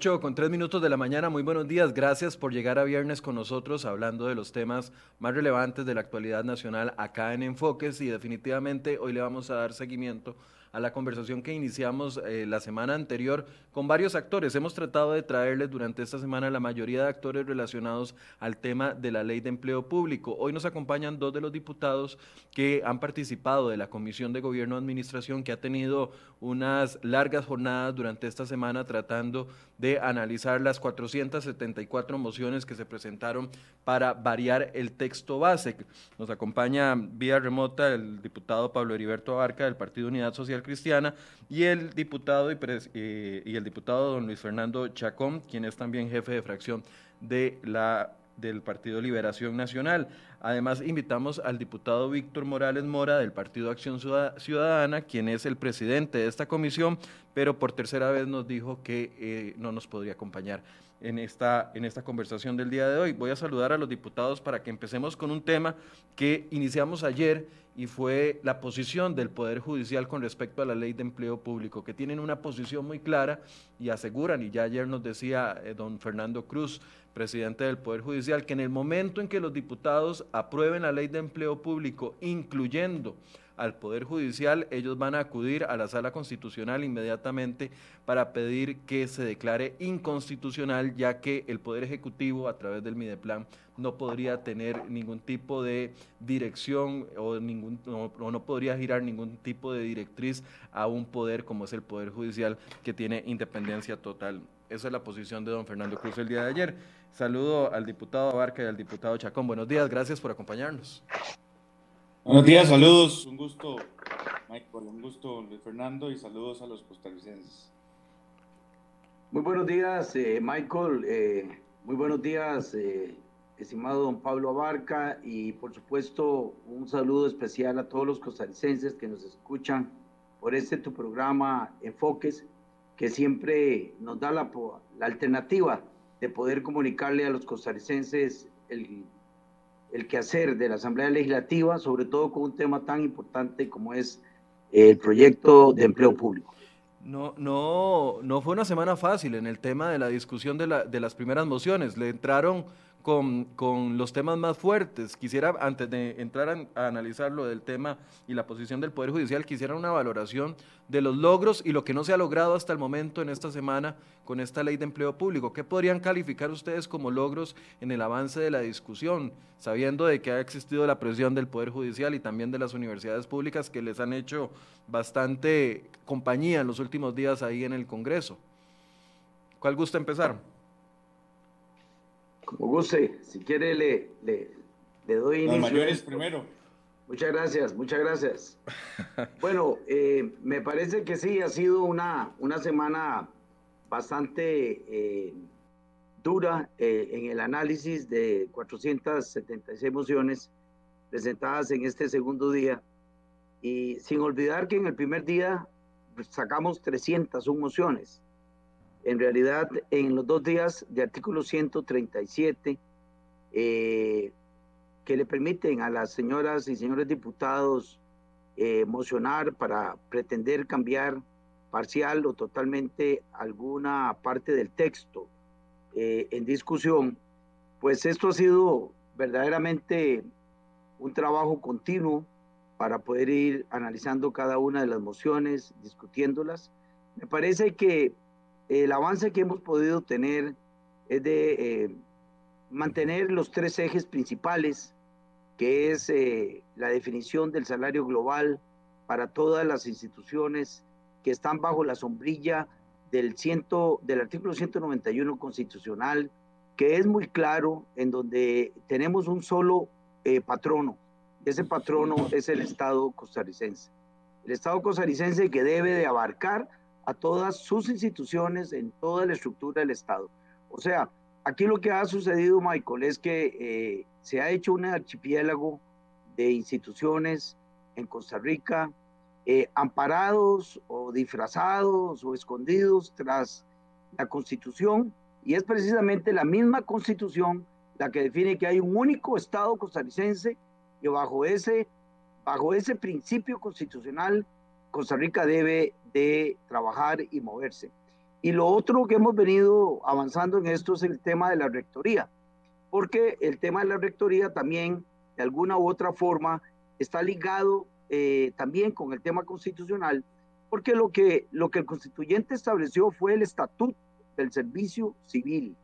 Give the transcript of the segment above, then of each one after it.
8 con 3 minutos de la mañana, muy buenos días. Gracias por llegar a viernes con nosotros hablando de los temas más relevantes de la actualidad nacional acá en Enfoques y definitivamente hoy le vamos a dar seguimiento a la conversación que iniciamos eh, la semana anterior con varios actores. Hemos tratado de traerles durante esta semana la mayoría de actores relacionados al tema de la ley de empleo público. Hoy nos acompañan dos de los diputados que han participado de la Comisión de Gobierno Administración que ha tenido unas largas jornadas durante esta semana tratando de analizar las 474 mociones que se presentaron para variar el texto base. Nos acompaña vía remota el diputado Pablo Heriberto Abarca del Partido Unidad Social Cristiana y el diputado y, eh, y el diputado don Luis Fernando Chacón, quien es también jefe de fracción de la del Partido Liberación Nacional. Además, invitamos al diputado Víctor Morales Mora del Partido Acción Ciudadana, quien es el presidente de esta comisión, pero por tercera vez nos dijo que eh, no nos podría acompañar en esta, en esta conversación del día de hoy. Voy a saludar a los diputados para que empecemos con un tema que iniciamos ayer y fue la posición del Poder Judicial con respecto a la ley de empleo público, que tienen una posición muy clara y aseguran, y ya ayer nos decía eh, don Fernando Cruz, presidente del Poder Judicial, que en el momento en que los diputados aprueben la ley de empleo público, incluyendo al Poder Judicial, ellos van a acudir a la sala constitucional inmediatamente para pedir que se declare inconstitucional, ya que el Poder Ejecutivo, a través del Mideplan, no podría tener ningún tipo de dirección o, ningún, o no podría girar ningún tipo de directriz a un poder como es el Poder Judicial, que tiene independencia total. Esa es la posición de don Fernando Cruz el día de ayer. Saludo al diputado Abarca y al diputado Chacón. Buenos días, gracias por acompañarnos. Buenos días, saludos. Un gusto, Michael, un gusto, Luis Fernando, y saludos a los costarricenses. Muy buenos días, eh, Michael. Eh, muy buenos días, eh, estimado don Pablo Abarca, y por supuesto un saludo especial a todos los costarricenses que nos escuchan por este tu programa Enfoques, que siempre nos da la, la alternativa de poder comunicarle a los costarricenses el el quehacer de la Asamblea Legislativa, sobre todo con un tema tan importante como es el proyecto de empleo público. No, no, no fue una semana fácil en el tema de la discusión de, de las primeras mociones. Le entraron con, los temas más fuertes. Quisiera, antes de entrar a, analizar lo del tema y la posición del Poder Judicial, quisiera una valoración de los logros y lo que no se ha logrado hasta el momento en esta semana con esta ley de empleo público. ¿Qué podrían calificar ustedes como logros en el avance de la discusión, sabiendo de que ha existido la presión del Poder Judicial y también de las universidades públicas que les han hecho bastante compañía en los últimos días ahí en el Congreso? ¿Cuál gusta empezar? Como guste, si quiere le, le, le doy Los mayores primero. Muchas gracias, muchas gracias. bueno, eh, me parece que sí, ha sido una, una semana bastante eh, dura eh, en el análisis de 476 mociones presentadas en este segundo día. Y sin olvidar que en el primer día sacamos 301 mociones. En realidad, en los dos días de artículo 137, eh, que le permiten a las señoras y señores diputados eh, mocionar para pretender cambiar parcial o totalmente alguna parte del texto eh, en discusión, pues esto ha sido verdaderamente un trabajo continuo para poder ir analizando cada una de las mociones, discutiéndolas. Me parece que el avance que hemos podido tener es de eh, mantener los tres ejes principales, que es eh, la definición del salario global para todas las instituciones que están bajo la sombrilla del, ciento, del artículo 191 constitucional, que es muy claro, en donde tenemos un solo eh, patrono. Ese patrono es el Estado costarricense. El Estado costarricense que debe de abarcar a todas sus instituciones en toda la estructura del Estado. O sea, aquí lo que ha sucedido, Michael, es que eh, se ha hecho un archipiélago de instituciones en Costa Rica, eh, amparados o disfrazados o escondidos tras la Constitución, y es precisamente la misma Constitución la que define que hay un único Estado costarricense y bajo ese, bajo ese principio constitucional Costa Rica debe de trabajar y moverse. Y lo otro que hemos venido avanzando en esto es el tema de la rectoría, porque el tema de la rectoría también, de alguna u otra forma, está ligado eh, también con el tema constitucional, porque lo que, lo que el constituyente estableció fue el estatuto del servicio civil,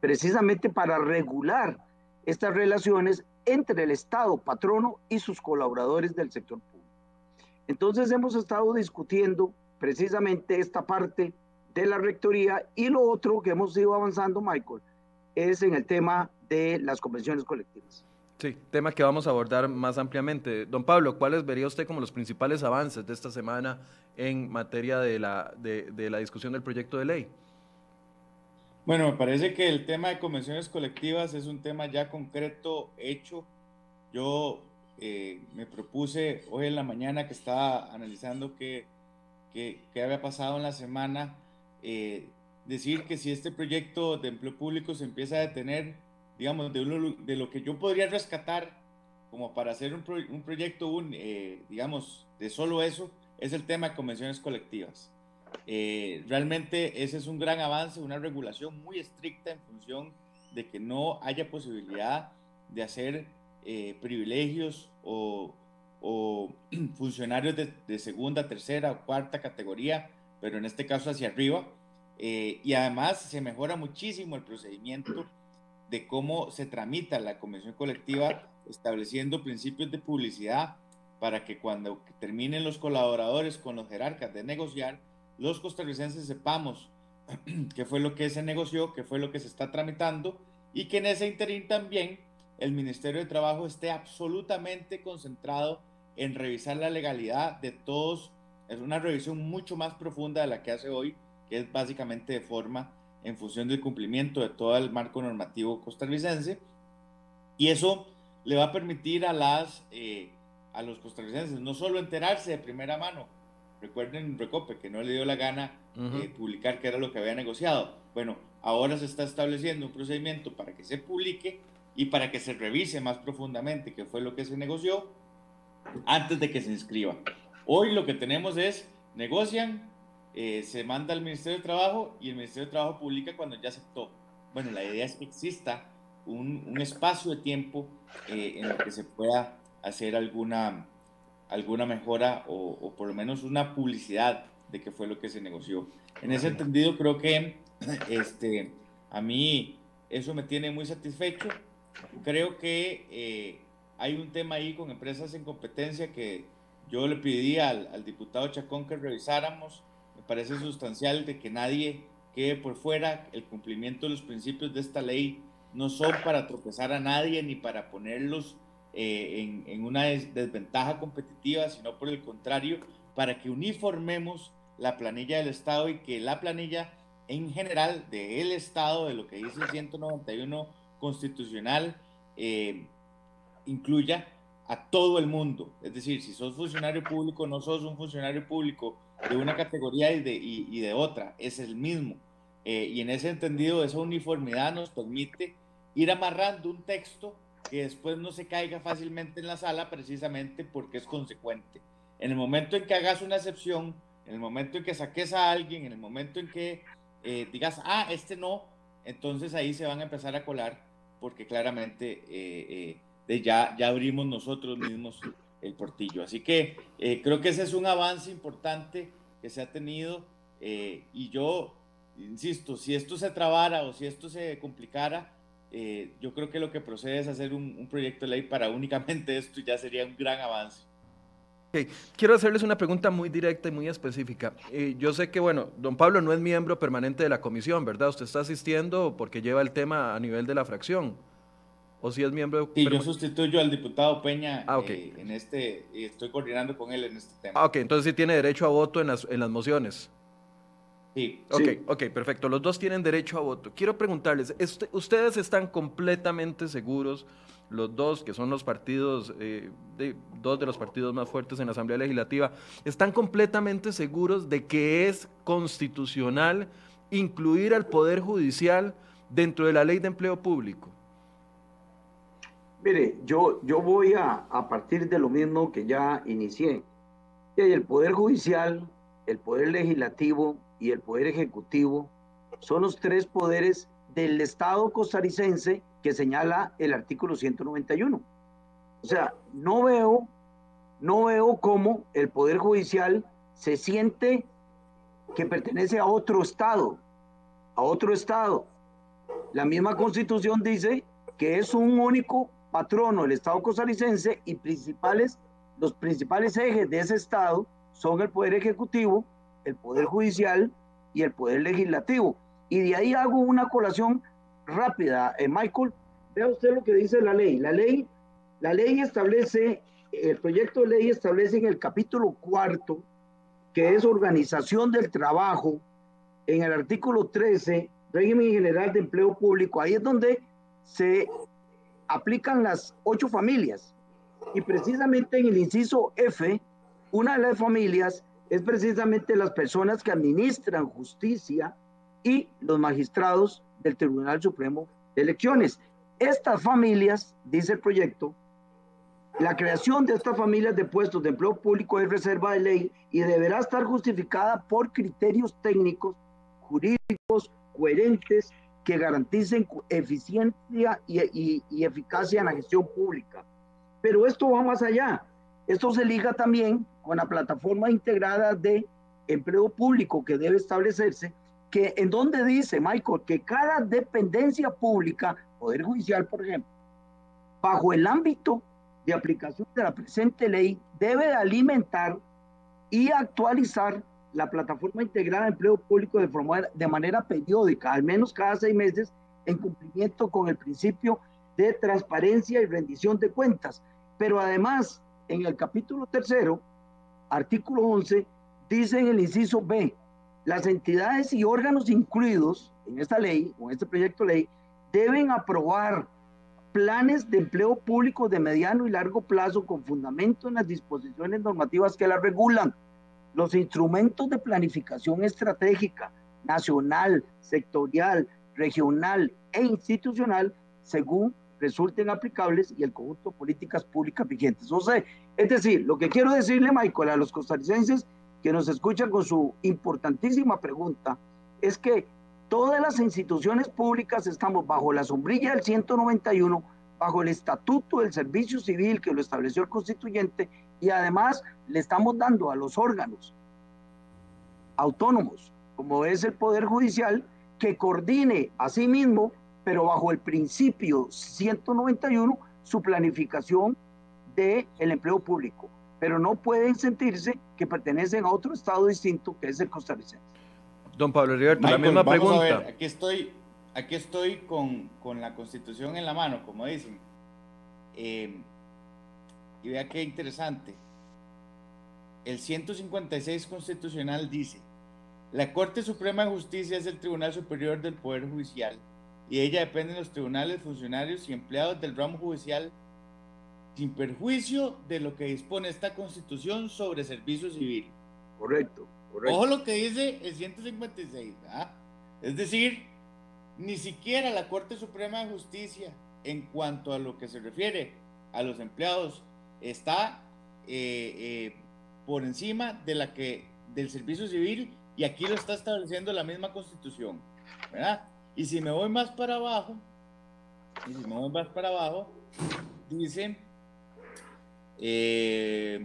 precisamente para regular estas relaciones entre el Estado patrono y sus colaboradores del sector. Entonces hemos estado discutiendo precisamente esta parte de la rectoría y lo otro que hemos ido avanzando, Michael, es en el tema de las convenciones colectivas. Sí, tema que vamos a abordar más ampliamente. Don Pablo, ¿cuáles vería usted como los principales avances de esta semana en materia de la, de, la discusión del proyecto de ley? Bueno, me parece que el tema de convenciones colectivas es un tema ya concreto, hecho. Yo eh, me propuse hoy en la mañana que estaba analizando qué, qué, había pasado en la semana, eh, decir que si este proyecto de empleo público se empieza a detener, digamos, de, de lo que yo podría rescatar como para hacer un, un proyecto, un, eh, digamos, de solo eso, es el tema de convenciones colectivas. Realmente ese es un gran avance, una regulación muy estricta en función de que no haya posibilidad de hacer eh, privilegios o, funcionarios de, segunda, tercera o cuarta categoría, pero en este caso hacia arriba. y además se mejora muchísimo el procedimiento de cómo se tramita la convención colectiva, estableciendo principios de publicidad para que cuando terminen los colaboradores con los jerarcas de negociar, los costarricenses sepamos qué fue lo que se negoció, qué fue lo que se está tramitando y que en ese interín también el Ministerio de Trabajo esté absolutamente concentrado en revisar la legalidad de todos. Es una revisión mucho más profunda de la que hace hoy, que es básicamente de forma en función del cumplimiento de todo el marco normativo costarricense. Y eso le va a permitir a, las, eh, a los costarricenses no solo enterarse de primera mano, recuerden Recope que no le dio la gana eh, publicar qué era lo que había negociado. Bueno, ahora se está estableciendo un procedimiento para que se publique y para que se revise más profundamente qué fue lo que se negoció antes de que se inscriba. Hoy lo que tenemos es, negocian, eh, se manda al Ministerio de Trabajo y el Ministerio de Trabajo publica cuando ya aceptó. Bueno, la idea es que exista un, un espacio de tiempo eh, en el que se pueda hacer alguna, alguna mejora o, o, por lo menos una publicidad de qué fue lo que se negoció. En ese entendido, creo que este, a mí eso me tiene muy satisfecho. Creo que eh, hay un tema ahí con empresas en competencia que yo le pedí al, diputado Chacón que revisáramos me parece sustancial de que nadie quede por fuera. El cumplimiento de los principios de esta ley no son para tropezar a nadie ni para ponerlos eh, en, en, una desventaja competitiva, sino por el contrario, para que uniformemos la planilla del Estado y que la planilla en general del Estado, de lo que dice el 191 constitucional, eh, incluya a todo el mundo. Es decir, si sos funcionario público, no sos un funcionario público de una categoría y de, y, de otra, es el mismo. Eh, y en ese entendido, esa uniformidad nos permite ir amarrando un texto que después no se caiga fácilmente en la sala precisamente porque es consecuente. En el momento en que hagas una excepción, en el momento en que saques a alguien, en el momento en que eh, digas, ah, este no, entonces ahí se van a empezar a colar porque claramente eh, ya, ya abrimos nosotros mismos el portillo. Así que eh, creo que ese es un avance importante que se ha tenido eh, y yo, insisto, si esto se trabara o si esto se complicara, eh, yo creo que lo que procede es hacer un, proyecto de ley para únicamente esto y ya sería un gran avance. Quiero hacerles una pregunta muy directa y muy específica. yo sé que, bueno, don Pablo no es miembro permanente de la comisión, ¿verdad? Usted está asistiendo porque lleva el tema a nivel de la fracción o si es miembro Sí, yo sustituyo al diputado Peña ah, eh, en este, y estoy coordinando con él en este tema. Ah, ok, entonces sí tiene derecho a voto en las, en las mociones. Sí. Ok, ok, perfecto. Los dos tienen derecho a voto. Quiero preguntarles, ¿ustedes están completamente seguros, los dos, que son los partidos, eh, de, dos de los partidos más fuertes en la Asamblea Legislativa, están completamente seguros de que es constitucional incluir al Poder Judicial dentro de la ley de empleo público? Mire, yo, yo voy a, a partir de lo mismo que ya inicié. El Poder Judicial, el Poder Legislativo y el Poder Ejecutivo son los tres poderes del Estado costarricense que señala el artículo 191. O sea, no veo, no veo cómo el Poder Judicial se siente que pertenece a otro Estado, a otro Estado. La misma Constitución dice que es un único patrono, el Estado costarricense, y principales, los principales ejes de ese Estado son el Poder Ejecutivo, el Poder Judicial y el Poder Legislativo. Y de ahí hago una colación rápida. Eh, Michael, vea usted lo que dice la ley. La ley, la ley establece, el proyecto de ley establece en el capítulo cuarto, que es organización del trabajo, en el artículo 13, régimen general de empleo público, ahí es donde se aplican las ocho familias. Y precisamente en el inciso F, una de las familias es precisamente las personas que administran justicia y los magistrados del Tribunal Supremo de Elecciones. Estas familias, dice el proyecto, la creación de estas familias de puestos de empleo público es reserva de ley y deberá estar justificada por criterios técnicos, jurídicos, coherentes, que garanticen eficiencia y, eficacia en la gestión pública. Pero esto va más allá. Esto se liga también con la plataforma integrada de empleo público que debe establecerse, que en donde dice, Michael, que cada dependencia pública, Poder Judicial, por ejemplo, bajo el ámbito de aplicación de la presente ley, debe alimentar y actualizar la plataforma integrada de empleo público de, forma, de manera periódica, al menos cada seis meses, en cumplimiento con el principio de transparencia y rendición de cuentas. Pero además, en el capítulo tercero, artículo 11, dice en el inciso B, las entidades y órganos incluidos en esta ley o este proyecto de ley deben aprobar planes de empleo público de mediano y largo plazo con fundamento en las disposiciones normativas que la regulan, los instrumentos de planificación estratégica nacional, sectorial, regional e institucional según resulten aplicables y el conjunto de políticas públicas vigentes. O sea, es decir, lo que quiero decirle, Michael, a los costarricenses que nos escuchan con su importantísima pregunta, es que todas las instituciones públicas estamos bajo la sombrilla del 191, bajo el estatuto del servicio civil que lo estableció el constituyente y además le estamos dando a los órganos autónomos, como es el Poder Judicial, que coordine a sí mismo pero bajo el principio 191, su planificación del el empleo público. Pero no pueden sentirse que pertenecen a otro estado distinto que es el costarricense. Don Pablo Heriberto, la misma pregunta. aquí estoy, aquí estoy con, con, la constitución en la mano, como dicen. Eh, y vea qué interesante. El 156 constitucional dice, la Corte Suprema de Justicia es el Tribunal Superior del Poder Judicial y ella depende de los tribunales, funcionarios y empleados del ramo judicial sin perjuicio de lo que dispone esta constitución sobre servicio civil. Correcto, correcto. Ojo lo que dice el 156, ¿ah? es decir, ni siquiera la Corte Suprema de Justicia, en cuanto a lo que se refiere a los empleados, está eh, eh, por encima de la que del servicio civil y aquí lo está estableciendo la misma constitución, ¿verdad? Y si me voy más para abajo, y si me voy más para abajo, dice, eh,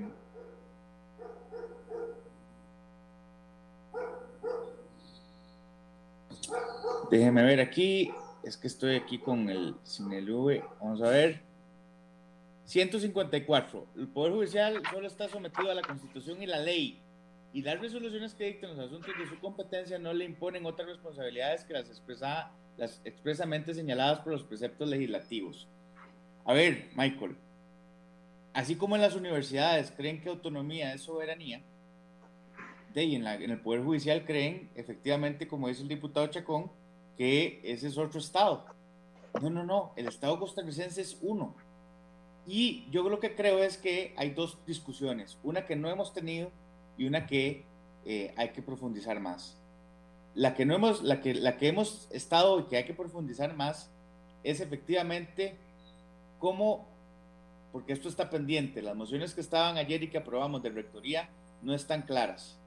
déjeme ver aquí, es que estoy aquí con el, sin el V, vamos a ver. 154. El Poder Judicial solo está sometido a la Constitución y la ley y las resoluciones que dictan los asuntos de su competencia no le imponen otras responsabilidades que las, expresa, las expresamente señaladas por los preceptos legislativos. A ver, Michael, así como en las universidades creen que autonomía es soberanía, y en, en el Poder Judicial creen, efectivamente, como dice el diputado Chacón, que ese es otro Estado. No, no, no, el Estado costarricense es uno. Y yo lo que creo es que hay dos discusiones, una que no hemos tenido y una que eh, hay que profundizar más. La que, no hemos, la, que, la que hemos estado y que hay que profundizar más es efectivamente cómo, porque esto está pendiente, las mociones que estaban ayer y que aprobamos de rectoría no están claras.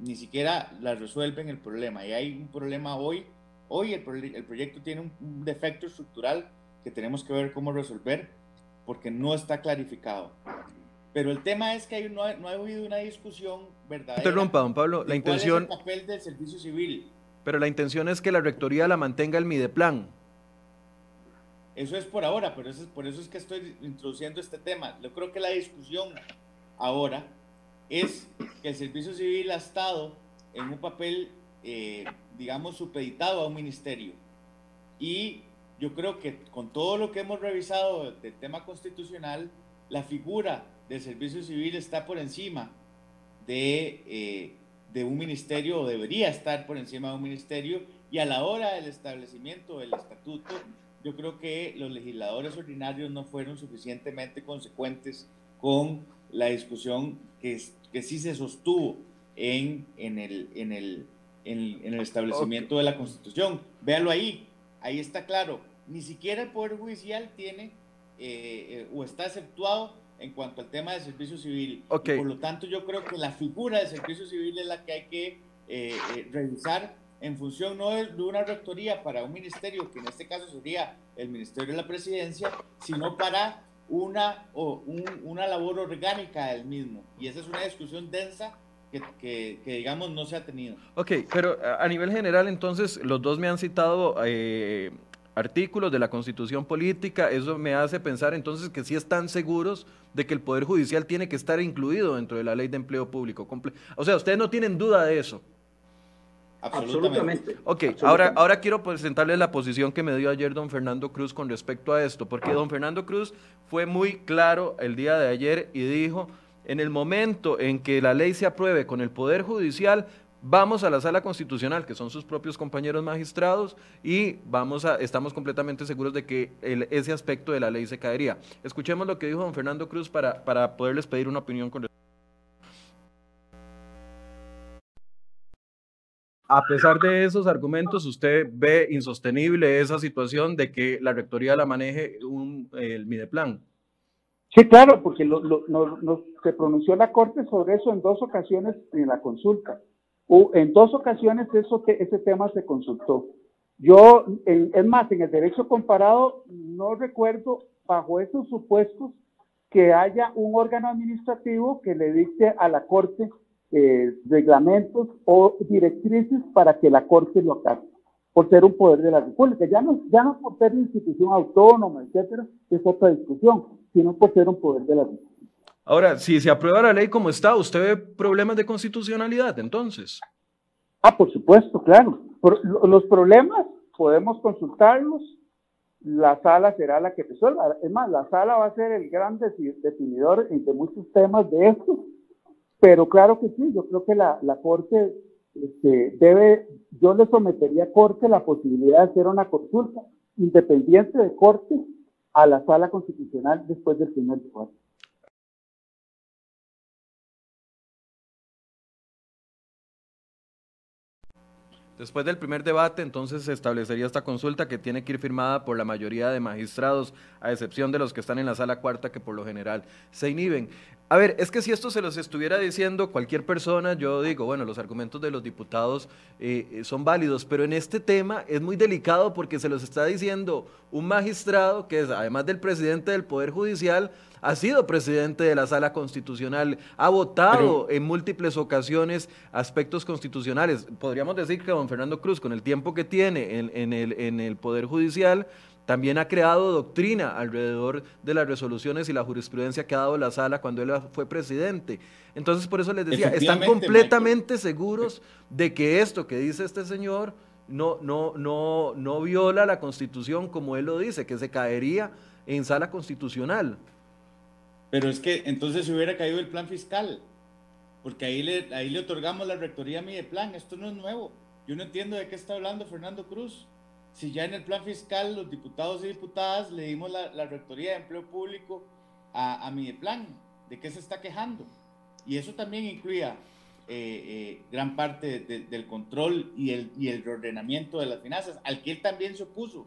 ni siquiera la resuelven el problema. Y hay un problema hoy. Hoy el, el proyecto tiene un, defecto estructural que tenemos que ver cómo resolver porque no está clarificado. Pero el tema es que hay, no, ha, habido una discusión verdadera. Interrumpa, don Pablo. La intención. el papel del servicio civil. Pero la intención es que la rectoría la mantenga el Mideplan. Eso es por ahora, pero es, por eso es que estoy introduciendo este tema. Yo creo que la discusión ahora es que el servicio civil ha estado en un papel, eh, digamos, supeditado a un ministerio. Y yo creo que con todo lo que hemos revisado del tema constitucional, la figura del servicio civil está por encima de, eh, de un ministerio o debería estar por encima de un ministerio y a la hora del establecimiento del estatuto yo creo que los legisladores ordinarios no fueron suficientemente consecuentes con la discusión que, que sí se sostuvo en, en, el, en, el, en, el establecimiento de la Constitución. Véalo ahí, ahí está claro. Ni siquiera el Poder Judicial tiene eh, eh, o está exceptuado en cuanto al tema del servicio civil. por lo tanto, yo creo que la figura del servicio civil es la que hay que eh, eh, revisar en función no de, una rectoría para un ministerio, que en este caso sería el Ministerio de la Presidencia, sino para una, o una labor orgánica del mismo. Y esa es una discusión densa que, que, digamos, no se ha tenido. Ok, pero a nivel general, entonces, los dos me han citado eh, artículos de la constitución política, eso me hace pensar entonces que sí están seguros de que el Poder Judicial tiene que estar incluido dentro de la ley de empleo público. O sea, ustedes no tienen duda de eso. Absolutamente. Ok, Ahora, ahora quiero presentarles la posición que me dio ayer don Fernando Cruz con respecto a esto, porque don Fernando Cruz fue muy claro el día de ayer y dijo, en el momento en que la ley se apruebe con el Poder Judicial, Vamos a la sala constitucional, que son sus propios compañeros magistrados, y vamos a, estamos completamente seguros de que ese aspecto de la ley se caería. Escuchemos lo que dijo don Fernando Cruz para, para poderles pedir una opinión con A pesar de esos argumentos, ¿usted ve insostenible esa situación de que la rectoría la maneje un, el Mideplan? Sí, claro, porque lo, se pronunció la Corte sobre eso en dos ocasiones en la consulta. En dos ocasiones eso ese tema se consultó. Yo, es más, en el derecho comparado no recuerdo bajo esos supuestos que haya un órgano administrativo que le dicte a la Corte eh, reglamentos o directrices para que la Corte lo acate, por ser un poder de la República. Ya no, ya no por ser una institución autónoma, etcétera, es otra discusión, sino por ser un poder de la República. Ahora, si se aprueba la ley como está, ¿usted ve problemas de constitucionalidad entonces? Ah, por supuesto, claro. los problemas podemos consultarlos, la sala será la que resuelva. Es más, la sala va a ser el gran definidor de muchos temas de esto, pero claro que sí, yo creo que la, Corte este, debe, yo le sometería a Corte la posibilidad de hacer una consulta independiente de Corte a la sala constitucional después del primer debate. Después del primer debate, entonces se establecería esta consulta que tiene que ir firmada por la mayoría de magistrados, a excepción de los que están en la sala cuarta, que por lo general se inhiben. A ver, es que si esto se los estuviera diciendo cualquier persona, yo digo, bueno, los argumentos de los diputados eh, son válidos, pero en este tema es muy delicado porque se los está diciendo un magistrado que es, además del presidente del Poder Judicial, ha sido presidente de la sala constitucional, ha votado en múltiples ocasiones aspectos constitucionales. Podríamos decir que don Fernando Cruz, con el tiempo que tiene en, el, en el Poder Judicial, también ha creado doctrina alrededor de las resoluciones y la jurisprudencia que ha dado la sala cuando él fue presidente. Entonces, por eso les decía, están completamente seguros de que esto que dice este señor no, no, no, no viola la constitución como él lo dice, que se caería en sala constitucional. Pero es que entonces se hubiera caído el plan fiscal, porque ahí le, ahí le otorgamos la rectoría a mi plan. Esto no es nuevo. Yo no entiendo de qué está hablando Fernando Cruz. Si ya en el plan fiscal los diputados y diputadas le dimos la, rectoría de empleo público a, a mi plan, ¿de qué se está quejando? Y eso también incluía eh, eh, gran parte del control y el, y el reordenamiento de las finanzas, al que él también se opuso.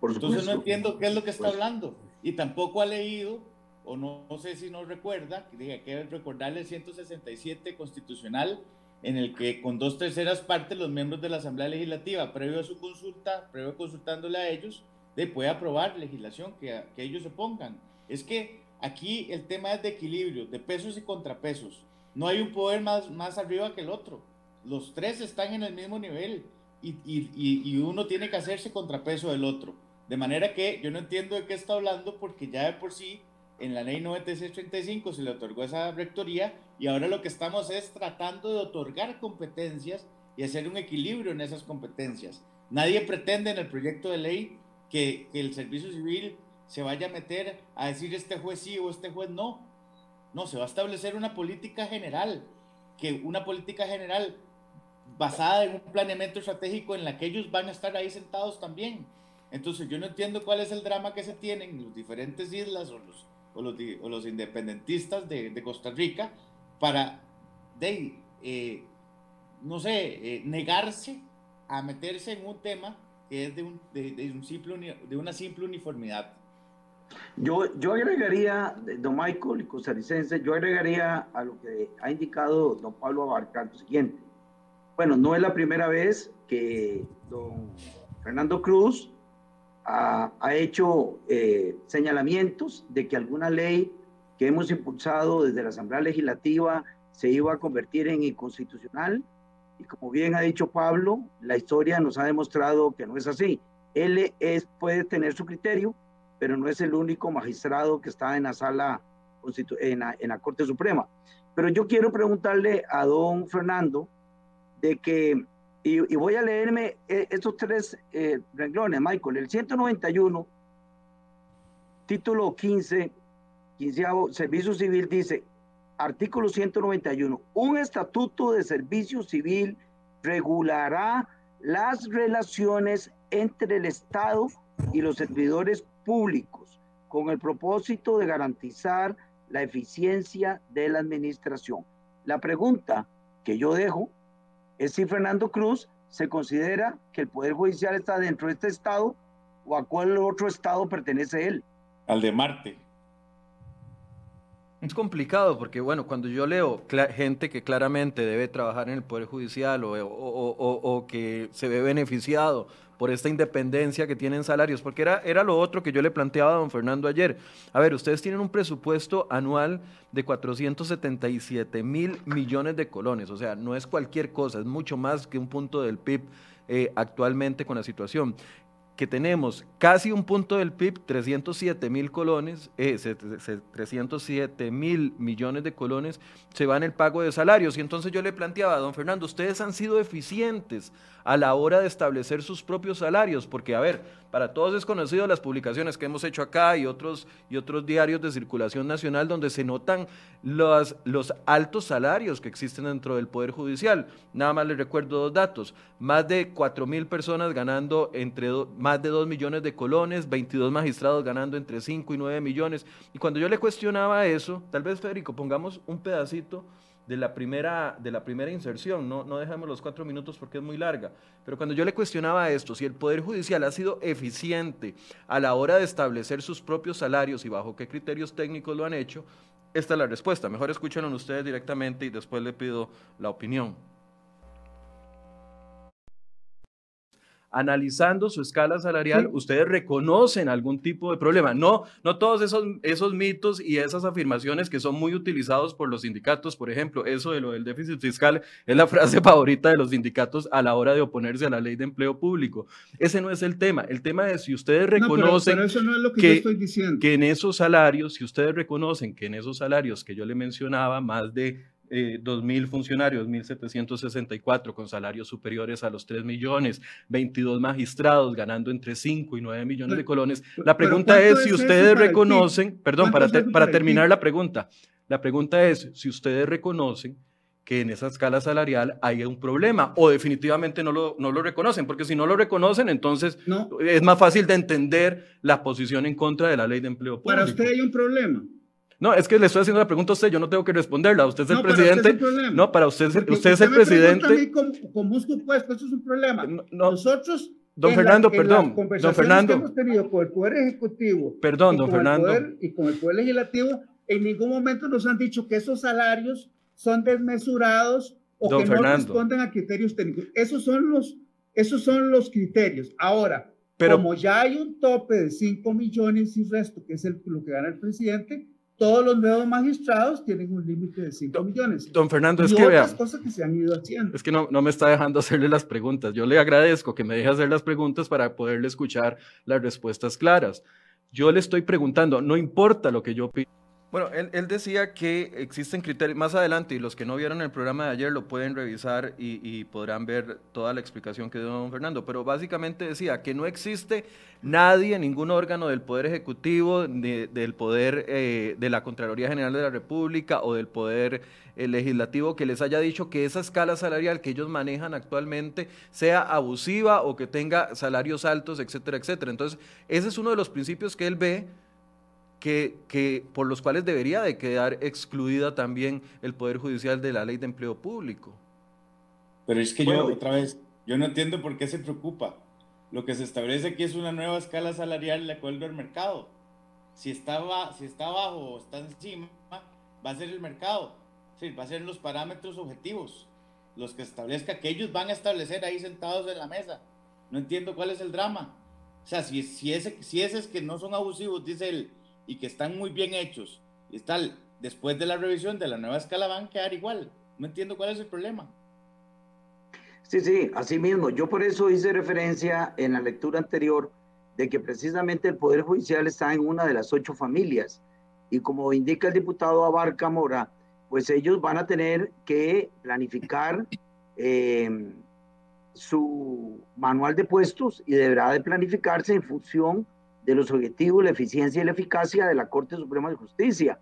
Por Entonces no entiendo qué es lo que está hablando. Y tampoco ha leído o no, sé si no recuerda, que hay que recordarle el 167 constitucional en el que con dos terceras partes los miembros de la Asamblea Legislativa, previo a su consulta, previo consultándole a ellos, de puede aprobar legislación que, ellos se pongan. Es que aquí el tema es de equilibrio, de pesos y contrapesos. No hay un poder más, más arriba que el otro. Los tres están en el mismo nivel y, y uno tiene que hacerse contrapeso del otro. De manera que yo no entiendo de qué está hablando porque ya de por sí en la ley 9635 se le otorgó esa rectoría y ahora lo que estamos es tratando de otorgar competencias y hacer un equilibrio en esas competencias. Nadie pretende en el proyecto de ley que, que el servicio civil se vaya a meter a decir este juez sí o este juez no. No, se va a establecer una política general, que una política general basada en un planeamiento estratégico en la que ellos van a estar ahí sentados también. Entonces yo no entiendo cuál es el drama que se tienen en las diferentes islas o los o los, o los independentistas de, de, Costa Rica para, de, eh, no sé, eh, negarse a meterse en un tema que es de, un, de, de, un simple, de una simple uniformidad. Yo, yo agregaría, don Michael y costarricense, yo agregaría a lo que ha indicado don Pablo Abarca lo siguiente. Bueno, no es la primera vez que don Fernando Cruz ha, ha hecho eh, señalamientos de que alguna ley que hemos impulsado desde la Asamblea Legislativa se iba a convertir en inconstitucional. Y como bien ha dicho Pablo, la historia nos ha demostrado que no es así. Él es, puede tener su criterio, pero no es el único magistrado que está en la sala, en la, en la Corte Suprema. Pero yo quiero preguntarle a don Fernando de que y, voy a leerme eh, estos tres eh, renglones, Michael. El 191, título 15, 15 Servicio Civil dice, artículo 191, un estatuto de servicio civil regulará las relaciones entre el Estado y los servidores públicos con el propósito de garantizar la eficiencia de la administración. La pregunta que yo dejo es si Fernando Cruz se considera que el Poder Judicial está dentro de este Estado o a cuál otro Estado pertenece él. Al de Marte. Es complicado porque, bueno, cuando yo leo gente que claramente debe trabajar en el Poder Judicial o, o, o, o, que se ve beneficiado por esta independencia que tienen salarios, porque era, era lo otro que yo le planteaba a don Fernando ayer. A ver, ustedes tienen un presupuesto anual de 477 mil millones de colones, o sea, no es cualquier cosa, es mucho más que un punto del PIB eh, actualmente con la situación que tenemos casi un punto del PIB, 307 mil colones, eh, 307 mil millones de colones, se va en el pago de salarios. Y entonces yo le planteaba don Fernando, ustedes han sido eficientes a la hora de establecer sus propios salarios, porque a ver, para todos es conocido las publicaciones que hemos hecho acá y otros, y otros diarios de circulación nacional donde se notan los, los altos salarios que existen dentro del Poder Judicial. Nada más les recuerdo dos datos, más de 4 mil personas ganando entre do, más de 2 millones de colones, 22 magistrados ganando entre 5 y 9 millones. Y cuando yo le cuestionaba eso, tal vez Federico, pongamos un pedacito de la primera, de la primera inserción, no, no dejamos los cuatro minutos porque es muy larga, pero cuando yo le cuestionaba esto, si el Poder Judicial ha sido eficiente a la hora de establecer sus propios salarios y bajo qué criterios técnicos lo han hecho, esta es la respuesta. Mejor escúchenlo ustedes directamente y después le pido la opinión. Analizando su escala salarial, sí. ustedes reconocen algún tipo de problema. No, no todos esos, esos mitos y esas afirmaciones que son muy utilizados por los sindicatos, por ejemplo, eso de lo del déficit fiscal es la frase favorita de los sindicatos a la hora de oponerse a la ley de empleo público. Ese no es el tema. El tema es si ustedes reconocen no, pero, pero eso no es lo que, que, yo estoy diciendo. que en esos salarios, si ustedes reconocen que en esos salarios que yo le mencionaba, más de eh, 2.000 funcionarios, 1.764 con salarios superiores a los 3 millones, 22 magistrados ganando entre 5 y 9 millones de colones. La pregunta es si ustedes reconocen, perdón, para, te, para terminar la pregunta, la pregunta es si ustedes reconocen que en esa escala salarial hay un problema o definitivamente no lo, no lo reconocen, porque si no lo reconocen, entonces no. es más fácil de entender la posición en contra de la ley de empleo público. Para usted hay un problema. No, es que le estoy haciendo la pregunta a usted, yo no tengo que responderla. Usted es no, el presidente. Usted es no, para usted, usted, usted es el presidente. A mí con, con gusto, pues, eso es un problema. No, Nosotros. Don Fernando, la, perdón. Don Fernando. que hemos tenido con el Poder Ejecutivo. Perdón, don Fernando. Poder, y con el Poder Legislativo, en ningún momento nos han dicho que esos salarios son desmesurados o que no responden a criterios técnicos. Esos son los, esos son los criterios. Ahora, Pero, como ya hay un tope de 5 millones y resto, que es el, lo que gana el presidente, todos los nuevos magistrados tienen un límite de 5 millones. Don Fernando, es y que otras cosas que se han ido haciendo. Es que no, no me está dejando hacerle las preguntas. Yo le agradezco que me deje hacer las preguntas para poderle escuchar las respuestas claras. Yo le estoy preguntando, no importa lo que yo pido. Bueno, él, decía que existen criterios más adelante y los que no vieron el programa de ayer lo pueden revisar y, podrán ver toda la explicación que dio don Fernando, pero básicamente decía que no existe nadie, ningún órgano del Poder Ejecutivo, del Poder eh, de la Contraloría General de la República o del Poder eh, Legislativo que les haya dicho que esa escala salarial que ellos manejan actualmente sea abusiva o que tenga salarios altos, etcétera, etcétera. Entonces, ese es uno de los principios que él ve que, por los cuales debería de quedar excluida también el Poder Judicial de la Ley de Empleo Público. Pero es que yo, otra vez, yo no entiendo por qué se preocupa. Lo que se establece aquí es una nueva escala salarial de acuerdo al mercado. Si está, si está abajo o está encima, va a ser el mercado. Sí, va a ser los parámetros objetivos, los que establezca, que ellos van a establecer ahí sentados en la mesa. No entiendo cuál es el drama. O sea, si, si, ese, si ese es que no son abusivos, dice el, y que están muy bien hechos tal, después de la revisión de la nueva escala van a quedar igual. No entiendo cuál es el problema. Sí, sí, así mismo. Yo por eso hice referencia en la lectura anterior de que precisamente el Poder Judicial está en una de las ocho familias. Y como indica el diputado Abarca Mora, pues ellos van a tener que planificar eh, su manual de puestos y deberá de planificarse en función los objetivos, la eficiencia y la eficacia de la Corte Suprema de Justicia.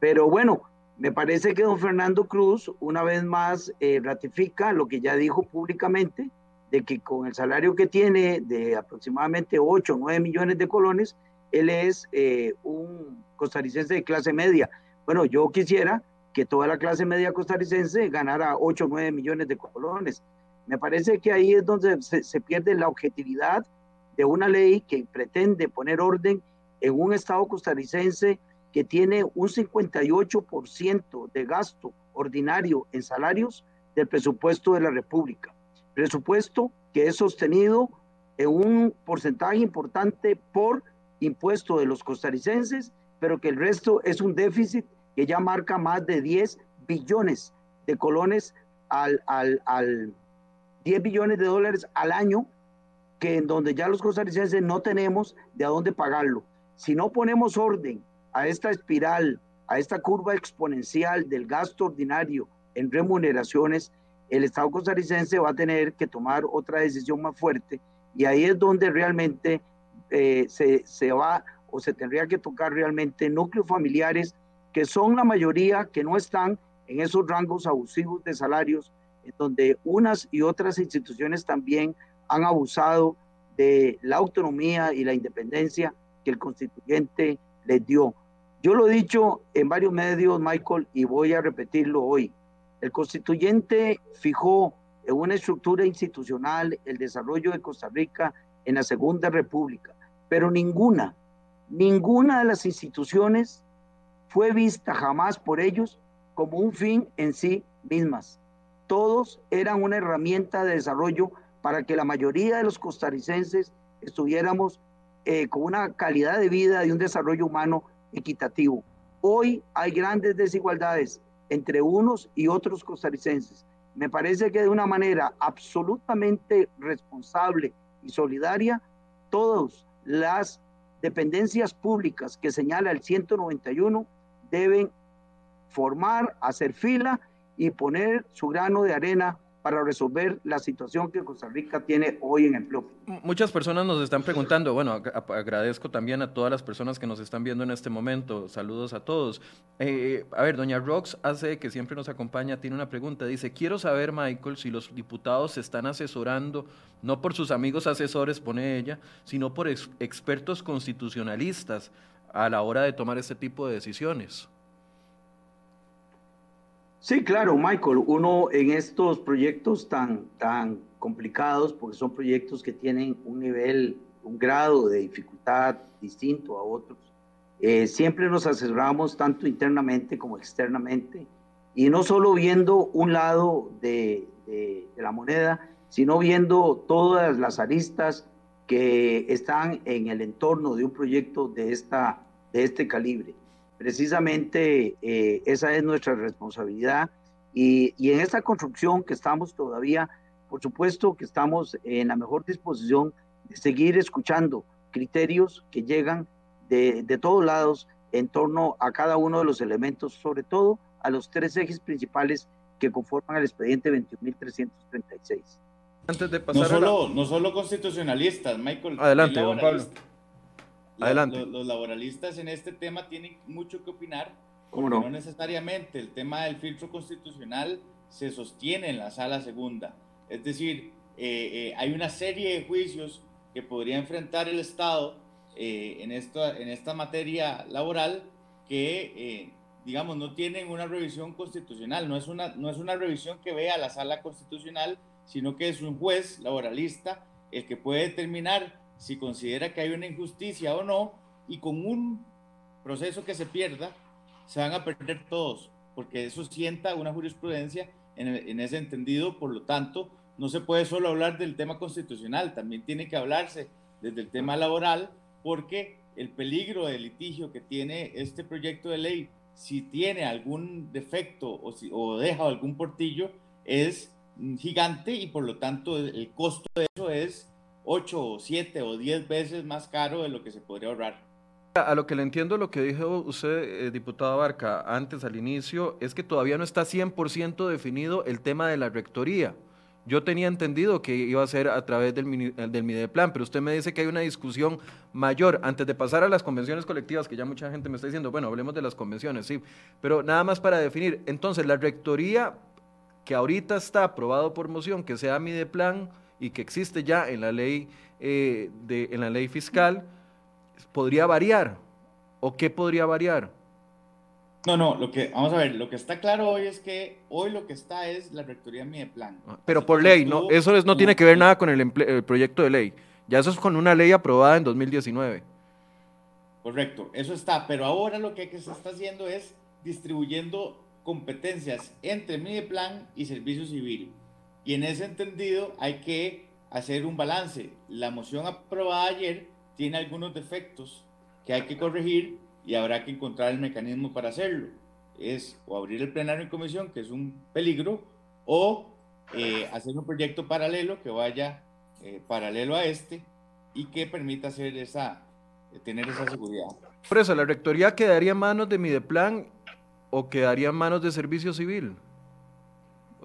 Pero bueno, me parece que don Fernando Cruz una vez más eh, ratifica lo que ya dijo públicamente, de que con el salario que tiene de aproximadamente 8 o 9 millones de colones, él es eh, un costarricense de clase media. Bueno, yo quisiera que toda la clase media costarricense ganara 8 o 9 millones de colones. Me parece que ahí es donde se, se pierde la objetividad de una ley que pretende poner orden en un Estado costarricense que tiene un 58% de gasto ordinario en salarios del presupuesto de la República. Presupuesto que es sostenido en un porcentaje importante por impuesto de los costarricenses, pero que el resto es un déficit que ya marca más de 10 billones de colones al, al, al 10 billones de dólares al año que en donde ya los costarricenses no tenemos de a dónde pagarlo. Si no ponemos orden a esta espiral, a esta curva exponencial del gasto ordinario en remuneraciones, el Estado costarricense va a tener que tomar otra decisión más fuerte y ahí es donde realmente eh, se, se va o se tendría que tocar realmente núcleos familiares que son la mayoría que no están en esos rangos abusivos de salarios, en donde unas y otras instituciones también han abusado de la autonomía y la independencia que el constituyente les dio. Yo lo he dicho en varios medios, Michael, y voy a repetirlo hoy. El constituyente fijó en una estructura institucional el desarrollo de Costa Rica en la Segunda República, pero ninguna, ninguna de las instituciones fue vista jamás por ellos como un fin en sí mismas. Todos eran una herramienta de desarrollo para que la mayoría de los costarricenses estuviéramos eh, con una calidad de vida y un desarrollo humano equitativo. Hoy hay grandes desigualdades entre unos y otros costarricenses. Me parece que de una manera absolutamente responsable y solidaria, todas las dependencias públicas que señala el 191 deben formar, hacer fila y poner su grano de arena para resolver la situación que Costa Rica tiene hoy en empleo. Muchas personas nos están preguntando, bueno, agradezco también a todas las personas que nos están viendo en este momento, saludos a todos. Eh, a ver, doña Rox hace que siempre nos acompaña, tiene una pregunta, dice, quiero saber, Michael, si los diputados se están asesorando, no por sus amigos asesores, pone ella, sino por expertos constitucionalistas a la hora de tomar este tipo de decisiones. Sí, claro, Michael. Uno en estos proyectos tan, tan complicados, porque son proyectos que tienen un nivel, un grado de dificultad distinto a otros, eh, siempre nos asesoramos tanto internamente como externamente y no solo viendo un lado de, de, la moneda, sino viendo todas las aristas que están en el entorno de un proyecto de, esta, de este calibre. Precisamente eh, esa es nuestra responsabilidad y, y, en esta construcción que estamos todavía, por supuesto que estamos en la mejor disposición de seguir escuchando criterios que llegan de, de todos lados en torno a cada uno de los elementos, sobre todo a los tres ejes principales que conforman el expediente 21.336. Antes de pasar no solo, no solo constitucionalistas, Michael. Adelante, Juan Pablo. Adelante. Los, laboralistas en este tema tienen mucho que opinar, ¿Cómo no? no necesariamente el tema del filtro constitucional se sostiene en la sala segunda. Es decir, eh, eh, hay una serie de juicios que podría enfrentar el Estado eh, en, esta, en esta materia laboral que digamos, no tienen una revisión constitucional, no es una, no es una revisión que vea la sala constitucional, sino que es un juez laboralista el que puede determinar si considera que hay una injusticia o no, y con un proceso que se pierda, se van a perder todos, porque eso sienta una jurisprudencia en, en ese entendido, por lo tanto, no se puede solo hablar del tema constitucional, también tiene que hablarse desde el tema laboral, porque el peligro de litigio que tiene este proyecto de ley si tiene algún defecto o, si, o deja algún portillo, es gigante y por lo tanto el costo de eso es 8 o 7 o 10 veces más caro de lo que se podría ahorrar. A lo que le entiendo, lo que dijo usted, eh, diputado Barca, antes al inicio, es que todavía no está 100% definido el tema de la rectoría. Yo tenía entendido que iba a ser a través del, del Mideplan, pero usted me dice que hay una discusión mayor. Antes de pasar a las convenciones colectivas, que ya mucha gente me está diciendo, bueno, hablemos de las convenciones, sí, pero nada más para definir. Entonces, la rectoría que ahorita está aprobado por moción, que sea Mideplan y que existe ya en la ley, eh, de, en la ley fiscal, ¿podría variar? ¿O qué podría variar? No, no, lo que, vamos a ver, lo que está claro hoy es que hoy lo que está es la rectoría Mideplan. Ah, pero por ley, ¿no? Eso no tiene que ver nada con el, proyecto de ley. Ya eso es con una ley aprobada en 2019. Correcto, eso está, pero ahora lo que se está haciendo es distribuyendo competencias entre Mideplan y Servicio Civil. Y en ese entendido hay que hacer un balance. La moción aprobada ayer tiene algunos defectos que hay que corregir y habrá que encontrar el mecanismo para hacerlo. Es o abrir el plenario en comisión, que es un peligro, o eh, hacer un proyecto paralelo que vaya eh, paralelo a este y que permita hacer esa, eh, tener esa seguridad. Por eso, ¿la rectoría quedaría en manos de Mideplan o quedaría en manos de Servicio Civil?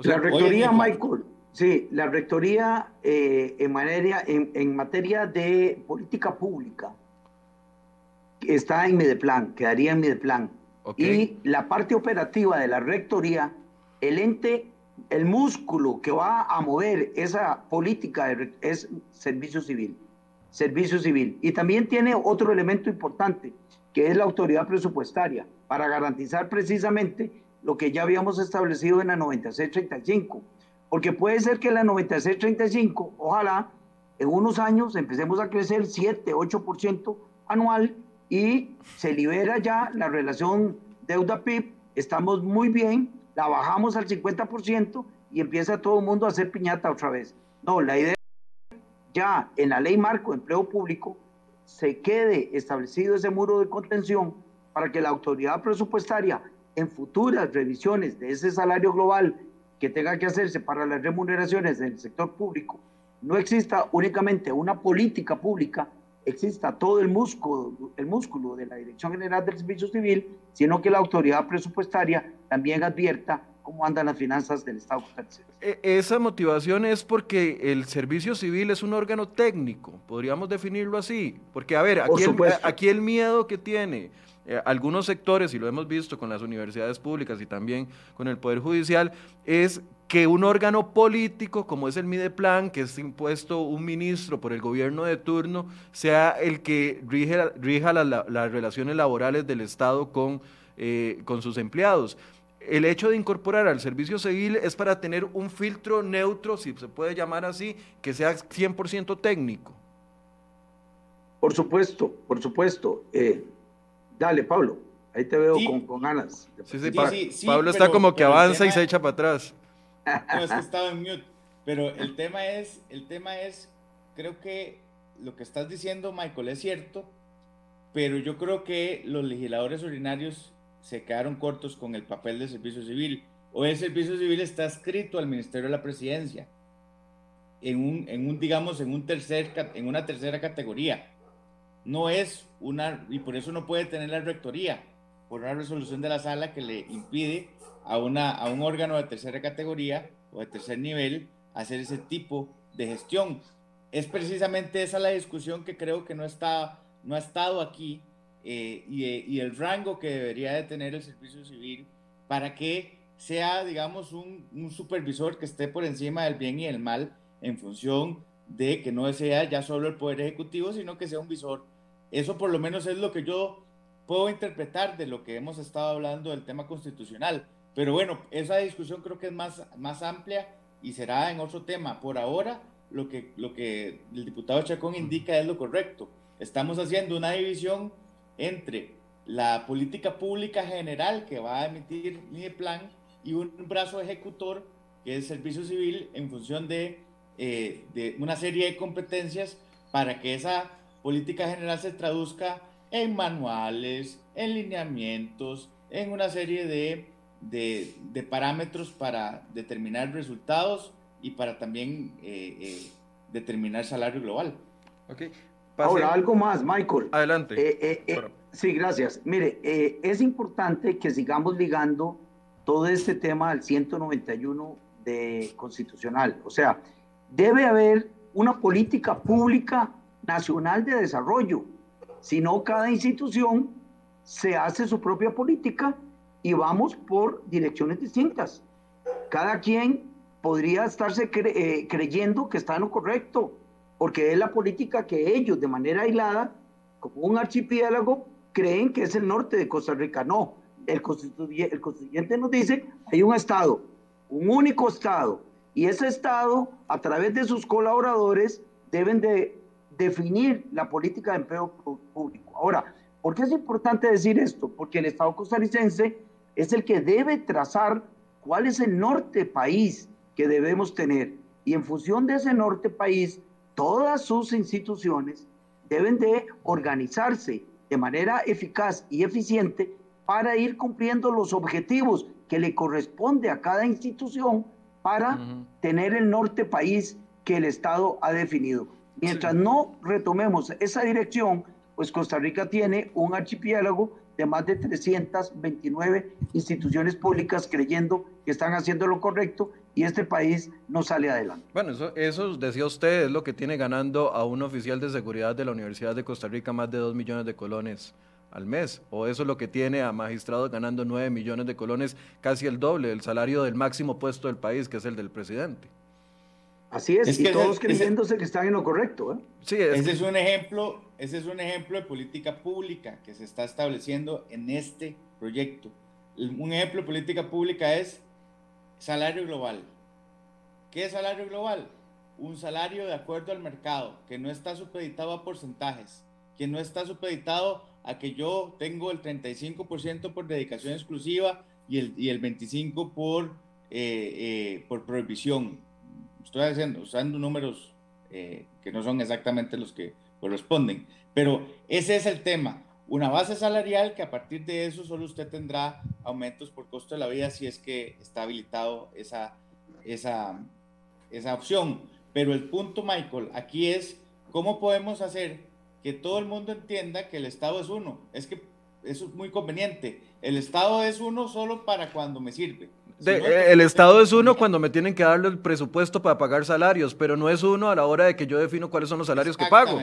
La rectoría, Michael, sí, la rectoría en, materia, en, en materia de política pública está en Mideplan, quedaría en Mideplan. Y la parte operativa de la rectoría, el ente, el músculo que va a mover esa política es servicio civil. Servicio civil. Y también tiene otro elemento importante, que es la autoridad presupuestaria, para garantizar precisamente lo que ya habíamos establecido en la 9635. Porque puede ser que la 9635, ojalá, en unos años empecemos a crecer 7, 8% anual y se libera ya la relación deuda-PIB, estamos muy bien, la bajamos al 50% y empieza todo el mundo a hacer piñata otra vez. No, la idea ya en la ley marco de empleo público se quede establecido ese muro de contención para que la autoridad presupuestaria en futuras revisiones de ese salario global que tenga que hacerse para las remuneraciones del sector público, no exista únicamente una política pública exista todo el músculo, el músculo de la Dirección General del Servicio Civil, sino que la autoridad presupuestaria también advierta cómo andan las finanzas del Estado e, Esa motivación es porque el servicio civil es un órgano técnico, podríamos definirlo así, porque a ver, aquí, el, aquí el miedo que tiene eh, algunos sectores, y lo hemos visto con las universidades públicas y también con el Poder Judicial, es que un órgano político como es el Mideplan, que es impuesto un ministro por el gobierno de turno, sea el que rija las relaciones laborales del Estado con, eh, con sus empleados. El hecho de incorporar al servicio civil es para tener un filtro neutro, si se puede llamar así, que sea 100% técnico. Por supuesto, por supuesto. Eh, Dale, Pablo. Ahí te veo con, con, ganas. Sí, sí, Pablo está como que avanza y se echa para atrás. No, es que estaba en mute. Pero el tema es, el tema es, creo que lo que estás diciendo, Michael, es cierto, pero yo creo que los legisladores ordinarios se quedaron cortos con el papel del servicio civil. Hoy el servicio civil está escrito al Ministerio de la Presidencia en un, en un digamos, en, un tercer, en una tercera categoría. No es una, y por eso no puede tener la rectoría, por una resolución de la sala que le impide a, una, a un órgano de tercera categoría o de tercer nivel hacer ese tipo de gestión. Es precisamente esa la discusión que creo que no, está, no ha estado aquí eh, y, y, el rango que debería de tener el servicio civil para que sea, digamos, un, un supervisor que esté por encima del bien y el mal en función de que no sea ya solo el Poder Ejecutivo, sino que sea un visor. Eso por lo menos es lo que yo puedo interpretar de lo que hemos estado hablando del tema constitucional. Pero bueno, esa discusión creo que es más, más amplia y será en otro tema. Por ahora, lo que, lo que el diputado Chacón indica es lo correcto. Estamos haciendo una división entre la política pública general que va a emitir mi plan y un brazo ejecutor que es el servicio civil en función de eh, de una serie de competencias para que esa política general se traduzca en manuales, en lineamientos, en una serie de, de, parámetros para determinar resultados y para también eh, eh, determinar salario global. Okay. Ahora, algo más, Michael. Adelante. sí, gracias. Mire, es importante que sigamos ligando todo este tema al 191 de constitucional. O sea, debe haber una política pública nacional de desarrollo. Si no, cada institución se hace su propia política y vamos por direcciones distintas. Cada quien podría estarse eh, creyendo que está en lo correcto, porque es la política que ellos de manera aislada, como un archipiélago, creen que es el norte de Costa Rica. No, el constituyente, el constituyente nos dice, hay un Estado, un único Estado, y ese Estado, a través de sus colaboradores, deben de definir la política de empleo público. Ahora, ¿por qué es importante decir esto? Porque el Estado costarricense es el que debe trazar cuál es el norte país que debemos tener. Y en función de ese norte país, todas sus instituciones deben de organizarse de manera eficaz y eficiente para ir cumpliendo los objetivos que le corresponde a cada institución para tener el norte país que el Estado ha definido. Mientras no retomemos esa dirección, pues Costa Rica tiene un archipiélago de más de 329 instituciones públicas creyendo que están haciendo lo correcto y este país no sale adelante. Bueno, eso, eso decía usted, es lo que tiene ganando a un oficial de seguridad de la Universidad de Costa Rica más de 2 millones de colones al mes, o eso es lo que tiene a magistrados ganando 9 millones de colones, casi el doble del salario del máximo puesto del país, que es el del presidente. Así es, y todos creyéndose que están en lo correcto. ¿eh? Sí, ese es un ejemplo, ese es un ejemplo de política pública que se está estableciendo en este proyecto. Un ejemplo de política pública es salario global. ¿Qué es salario global? Un salario de acuerdo al mercado, que no está supeditado a porcentajes, que no está supeditado a que yo tengo el 35% por dedicación exclusiva y el, y el 25% por, eh, eh, por prohibición. Estoy haciendo, usando números eh, que no son exactamente los que corresponden, pero ese es el tema. Una base salarial que a partir de eso solo usted tendrá aumentos por costo de la vida si es que está habilitado esa, esa, esa opción. Pero el punto, Michael, aquí es cómo podemos hacer que todo el mundo entienda que el Estado es uno. Es que eso es muy conveniente. El Estado es uno solo para cuando me sirve. Eh, el Estado es uno cuando me tienen que darle el presupuesto para pagar salarios, pero no es uno a la hora de que yo defino cuáles son los salarios que pago.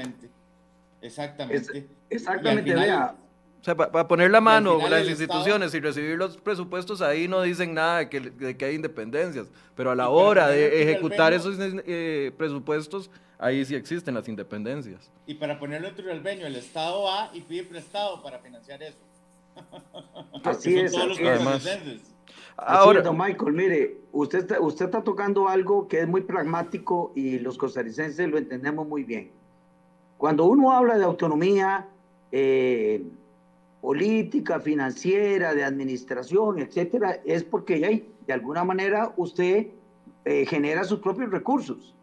Exactamente. exactamente, vea. O sea, para poner la mano las instituciones y recibir los presupuestos, ahí no dicen nada de que, de que hay independencias, pero a la hora de ejecutar esos eh, presupuestos, ahí sí existen las independencias. Y para ponerlo entre el veño, el Estado va y pide prestado para financiar eso. Así es. Además, Ahora, don Michael, mire, usted está, usted está tocando algo que es muy pragmático y los costarricenses lo entendemos muy bien. Cuando uno habla de autonomía, eh, política, financiera, de administración, etcétera, es porque hay, de alguna manera usted eh, genera sus propios recursos.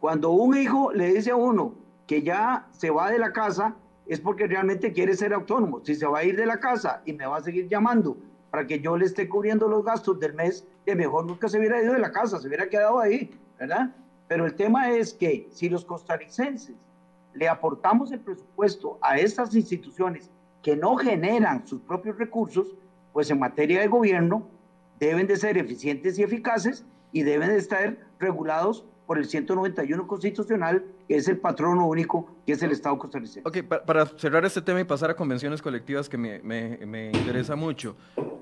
Cuando un hijo le dice a uno que ya se va de la casa, es porque realmente quiere ser autónomo. Si se va a ir de la casa y me va a seguir llamando para que yo le esté cubriendo los gastos del mes, de mejor nunca se hubiera ido de la casa, se hubiera quedado ahí, ¿verdad? Pero el tema es que si los costarricenses le aportamos el presupuesto a estas instituciones que no generan sus propios recursos, pues en materia de gobierno deben de ser eficientes y eficaces y deben de estar regulados por el 191 constitucional, que es el patrono único, que es el Estado costarricense. Ok, para, cerrar este tema y pasar a convenciones colectivas que me, me, interesa mucho.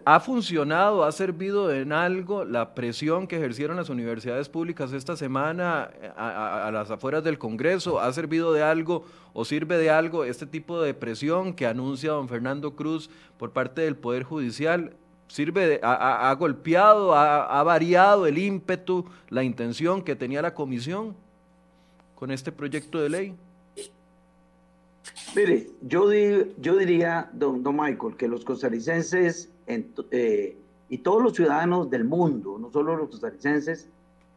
¿Ha funcionado, ha servido en algo la presión que ejercieron las universidades públicas esta semana a, a, las afueras del Congreso? ¿Ha servido de algo o sirve de algo este tipo de presión que anuncia don Fernando Cruz por parte del Poder Judicial? sirve, ha, golpeado, ha, variado el ímpetu, la intención que tenía la comisión con este proyecto de ley? Mire, yo, yo diría, don, don, Michael, que los costarricenses eh, y todos los ciudadanos del mundo, no solo los costarricenses,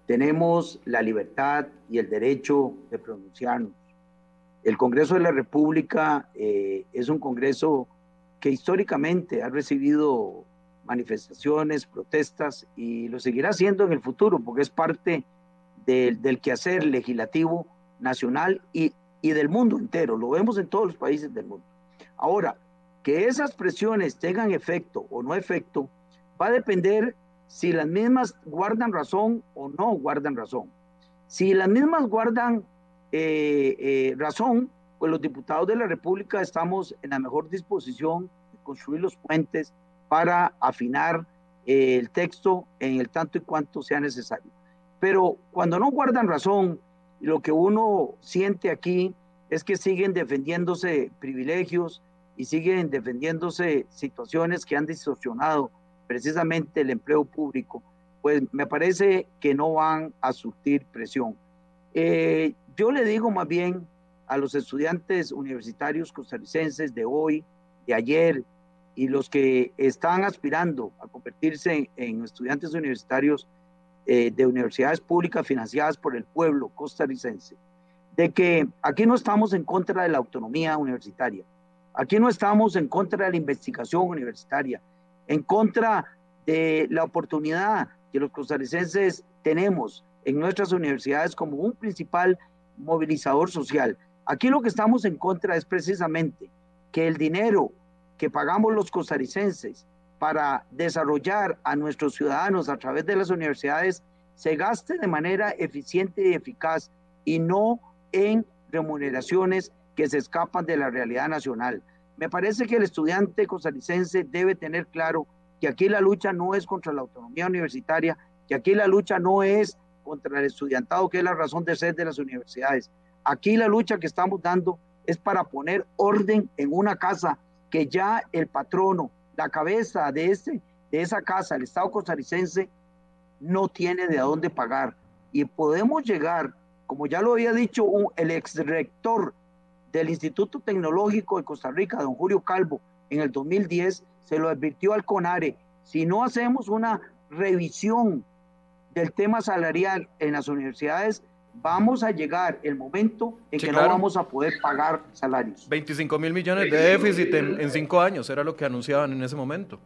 tenemos la libertad y el derecho de pronunciarnos. El Congreso de la República eh, es un Congreso que históricamente ha recibido manifestaciones, protestas y lo seguirá haciendo en el futuro porque es parte del quehacer legislativo nacional y, y del mundo entero. Lo vemos en todos los países del mundo. Ahora, que esas presiones tengan efecto o no efecto va a depender si las mismas guardan razón o no guardan razón. Si las mismas guardan eh, eh, razón, pues los diputados de la República estamos en la mejor disposición de construir los puentes, para afinar eh, el texto en el tanto y cuanto sea necesario. Pero cuando no guardan razón, lo que uno siente aquí es que siguen defendiéndose privilegios y siguen defendiéndose situaciones que han distorsionado precisamente el empleo público, pues me parece que no van a surtir presión. Eh, yo le digo más bien a los estudiantes universitarios costarricenses de hoy, de ayer y los que están aspirando a convertirse en, estudiantes universitarios eh, de universidades públicas financiadas por el pueblo costarricense, de que aquí no estamos en contra de la autonomía universitaria, aquí no estamos en contra de la investigación universitaria, en contra de la oportunidad que los costarricenses tenemos en nuestras universidades como un principal movilizador social. Aquí lo que estamos en contra es precisamente que el dinero que pagamos los costarricenses para desarrollar a nuestros ciudadanos a través de las universidades se gaste de manera eficiente y eficaz y no en remuneraciones que se escapan de la realidad nacional. Me parece que el estudiante costarricense debe tener claro que aquí la lucha no es contra la autonomía universitaria, que aquí la lucha no es contra el estudiantado, que es la razón de ser de las universidades. Aquí la lucha que estamos dando es para poner orden en una casa que ya el patrono, la cabeza de, ese, de esa casa, el Estado costarricense, no tiene de dónde pagar. Y podemos llegar, como ya lo había dicho el ex rector del Instituto Tecnológico de Costa Rica, don Julio Calvo, en el 2010, se lo advirtió al CONARE, si no hacemos una revisión del tema salarial en las universidades, vamos a llegar el momento en que no vamos a poder pagar salarios. 25 mil millones de déficit en, cinco años, era lo que anunciaban en ese momento.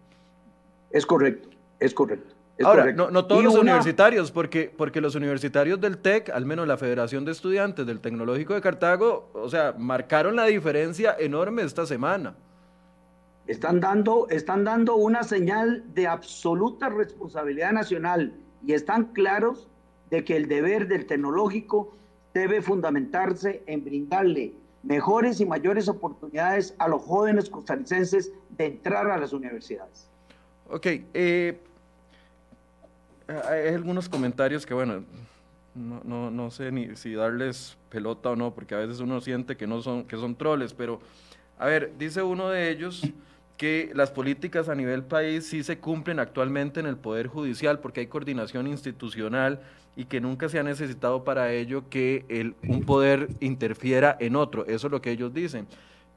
Es correcto, es correcto. Ahora, No, todos los universitarios, porque, porque los universitarios del TEC, al menos la Federación de Estudiantes del Tecnológico de Cartago, o sea, marcaron la diferencia enorme esta semana. Están dando, están dando una señal de absoluta responsabilidad nacional y están claros de que el deber del tecnológico debe fundamentarse en brindarle mejores y mayores oportunidades a los jóvenes costarricenses de entrar a las universidades. Ok, eh, hay algunos comentarios que, bueno, no, no, no, sé ni si darles pelota o no, porque a veces uno siente que, no son, que son troles, pero, a ver, dice uno de ellos que las políticas a nivel país sí se cumplen actualmente en el Poder Judicial porque hay coordinación institucional y que nunca se ha necesitado para ello que un poder interfiera en otro. Eso es lo que ellos dicen.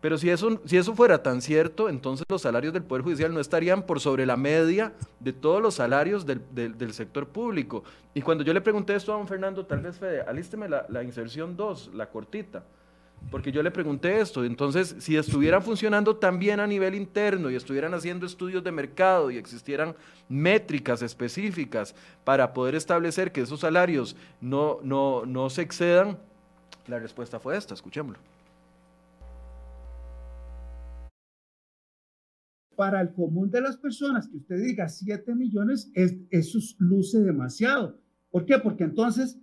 Pero si eso, si eso fuera tan cierto, entonces los salarios del Poder Judicial no estarían por sobre la media de todos los salarios del, sector público. Y cuando yo le pregunté esto a don Fernando, tal vez Fede, alísteme la, la inserción 2, la cortita, porque yo le pregunté esto. Entonces, si estuvieran funcionando tan bien a nivel interno y estuvieran haciendo estudios de mercado y existieran métricas específicas para poder establecer que esos salarios no, no, no se excedan, la respuesta fue esta, escuchémoslo. para el común de las personas, que usted diga 7 millones, es, eso luce demasiado. ¿Por qué? Porque entonces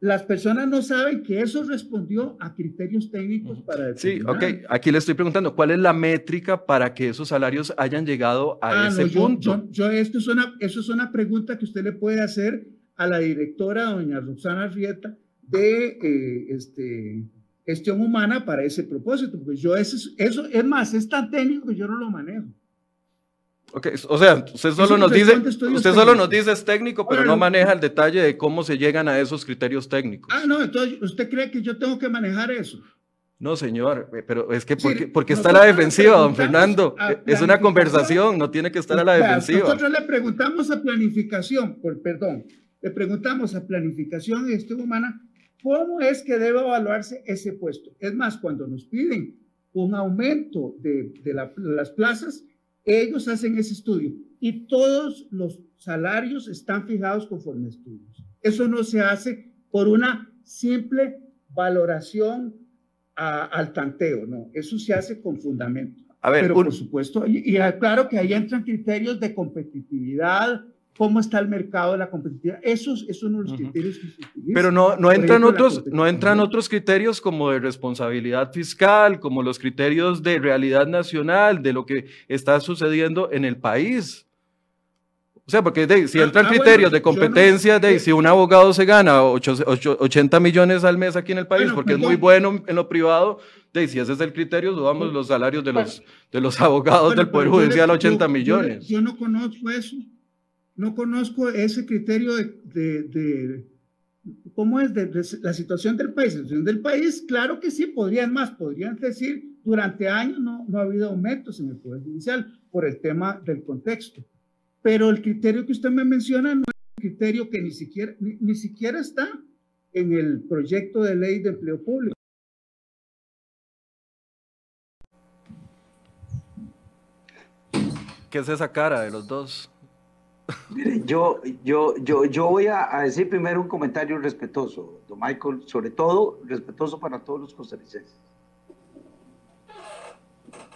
las personas no saben que eso respondió a criterios técnicos para Sí, ok. Aquí le estoy preguntando, ¿cuál es la métrica para que esos salarios hayan llegado a ah, ese punto? Yo, esto es una, eso es una pregunta que usted le puede hacer a la directora, doña Roxana Rieta, de eh, este, gestión humana para ese propósito, porque yo eso, eso es más, es tan técnico que yo no lo manejo. Okay, o sea, usted solo nos dice, usted solo nos dice es técnico, pero no maneja el detalle de cómo se llegan a esos criterios técnicos. Ah, no, entonces usted cree que yo tengo que manejar eso. No, señor, eh, pero es que porque, porque está a la defensiva, don Fernando. Es una conversación, no tiene que estar a la defensiva. Nosotros le preguntamos a planificación, por, perdón, le preguntamos a planificación y gestión humana ¿Cómo es que debe evaluarse ese puesto? Es más, cuando nos piden un aumento de, las plazas, ellos hacen ese estudio y todos los salarios están fijados conforme a estudios. Eso no se hace por una simple valoración al tanteo, no, eso se hace con fundamento. A ver, Pero por supuesto, y, y, claro que ahí entran criterios de competitividad, cómo está el mercado de la competitividad. Esos, esos son los criterios que se utilizan. Pero no, no, entran otros, no entran otros criterios como de responsabilidad fiscal, como los criterios de realidad nacional, de lo que está sucediendo en el país. O sea, porque si ah, entran ah, criterios de competencia, de si un abogado se gana 80 millones al mes aquí en el país, porque es muy bueno en lo privado, de si ese es el criterio, subamos los salarios de los, de los abogados del Poder Judicial a 80 millones. yo no conozco eso no conozco ese criterio de, cómo es de, la situación del país. Situación del país, claro que sí, podrían más, podrían decir, durante años no, no ha habido aumentos en el Poder Judicial por el tema del contexto. Pero el criterio que usted me menciona no es un criterio que ni siquiera, ni siquiera está en el proyecto de ley de empleo público. ¿Qué es esa cara de los dos? Mire, yo, yo, yo, yo voy a, decir primero un comentario respetuoso, don Michael, sobre todo respetuoso para todos los costarricenses.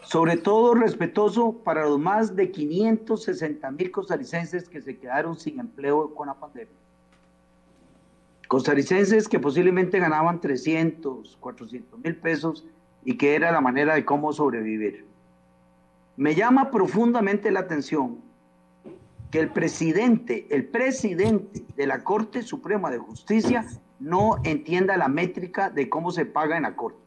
Sobre todo respetuoso para los más de 560 mil costarricenses que se quedaron sin empleo con la pandemia. Costarricenses que posiblemente ganaban 300, 400 mil pesos y que era la manera de cómo sobrevivir. Me llama profundamente la atención que el presidente, el presidente de la Corte Suprema de Justicia no entienda la métrica de cómo se paga en la Corte.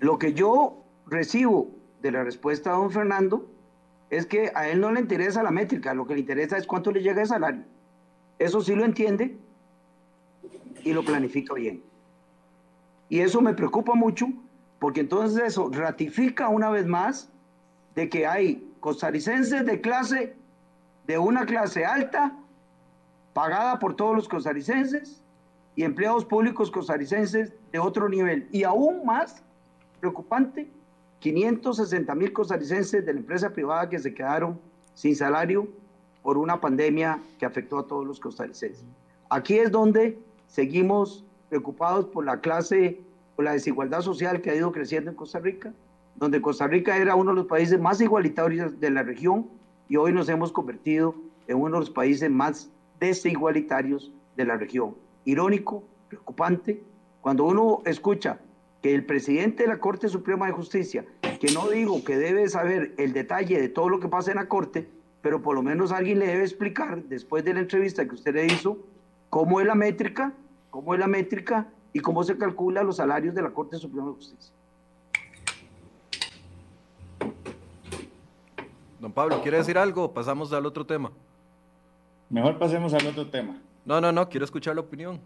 Lo que yo recibo de la respuesta de don Fernando es que a él no le interesa la métrica, lo que le interesa es cuánto le llega de salario. Eso sí lo entiende y lo planifica bien. Y eso me preocupa mucho porque entonces eso ratifica una vez más de que hay costarricenses de clase, de una clase alta, pagada por todos los costarricenses, y empleados públicos costarricenses de otro nivel. Y aún más preocupante, 560 mil costarricenses de la empresa privada que se quedaron sin salario por una pandemia que afectó a todos los costarricenses. Aquí es donde seguimos preocupados por la clase, por la desigualdad social que ha ido creciendo en Costa Rica, donde Costa Rica era uno de los países más igualitarios de la región y hoy nos hemos convertido en uno de los países más desigualitarios de la región. Irónico, preocupante, cuando uno escucha que el presidente de la Corte Suprema de Justicia, que no digo que debe saber el detalle de todo lo que pasa en la Corte, pero por lo menos alguien le debe explicar, después de la entrevista que usted le hizo, cómo es la métrica, cómo es la métrica y cómo se calcula los salarios de la Corte Suprema de Justicia. Don Pablo, ¿quiere decir algo? Pasamos al otro tema. Mejor pasemos al otro tema. No, no, no, quiero escuchar la opinión.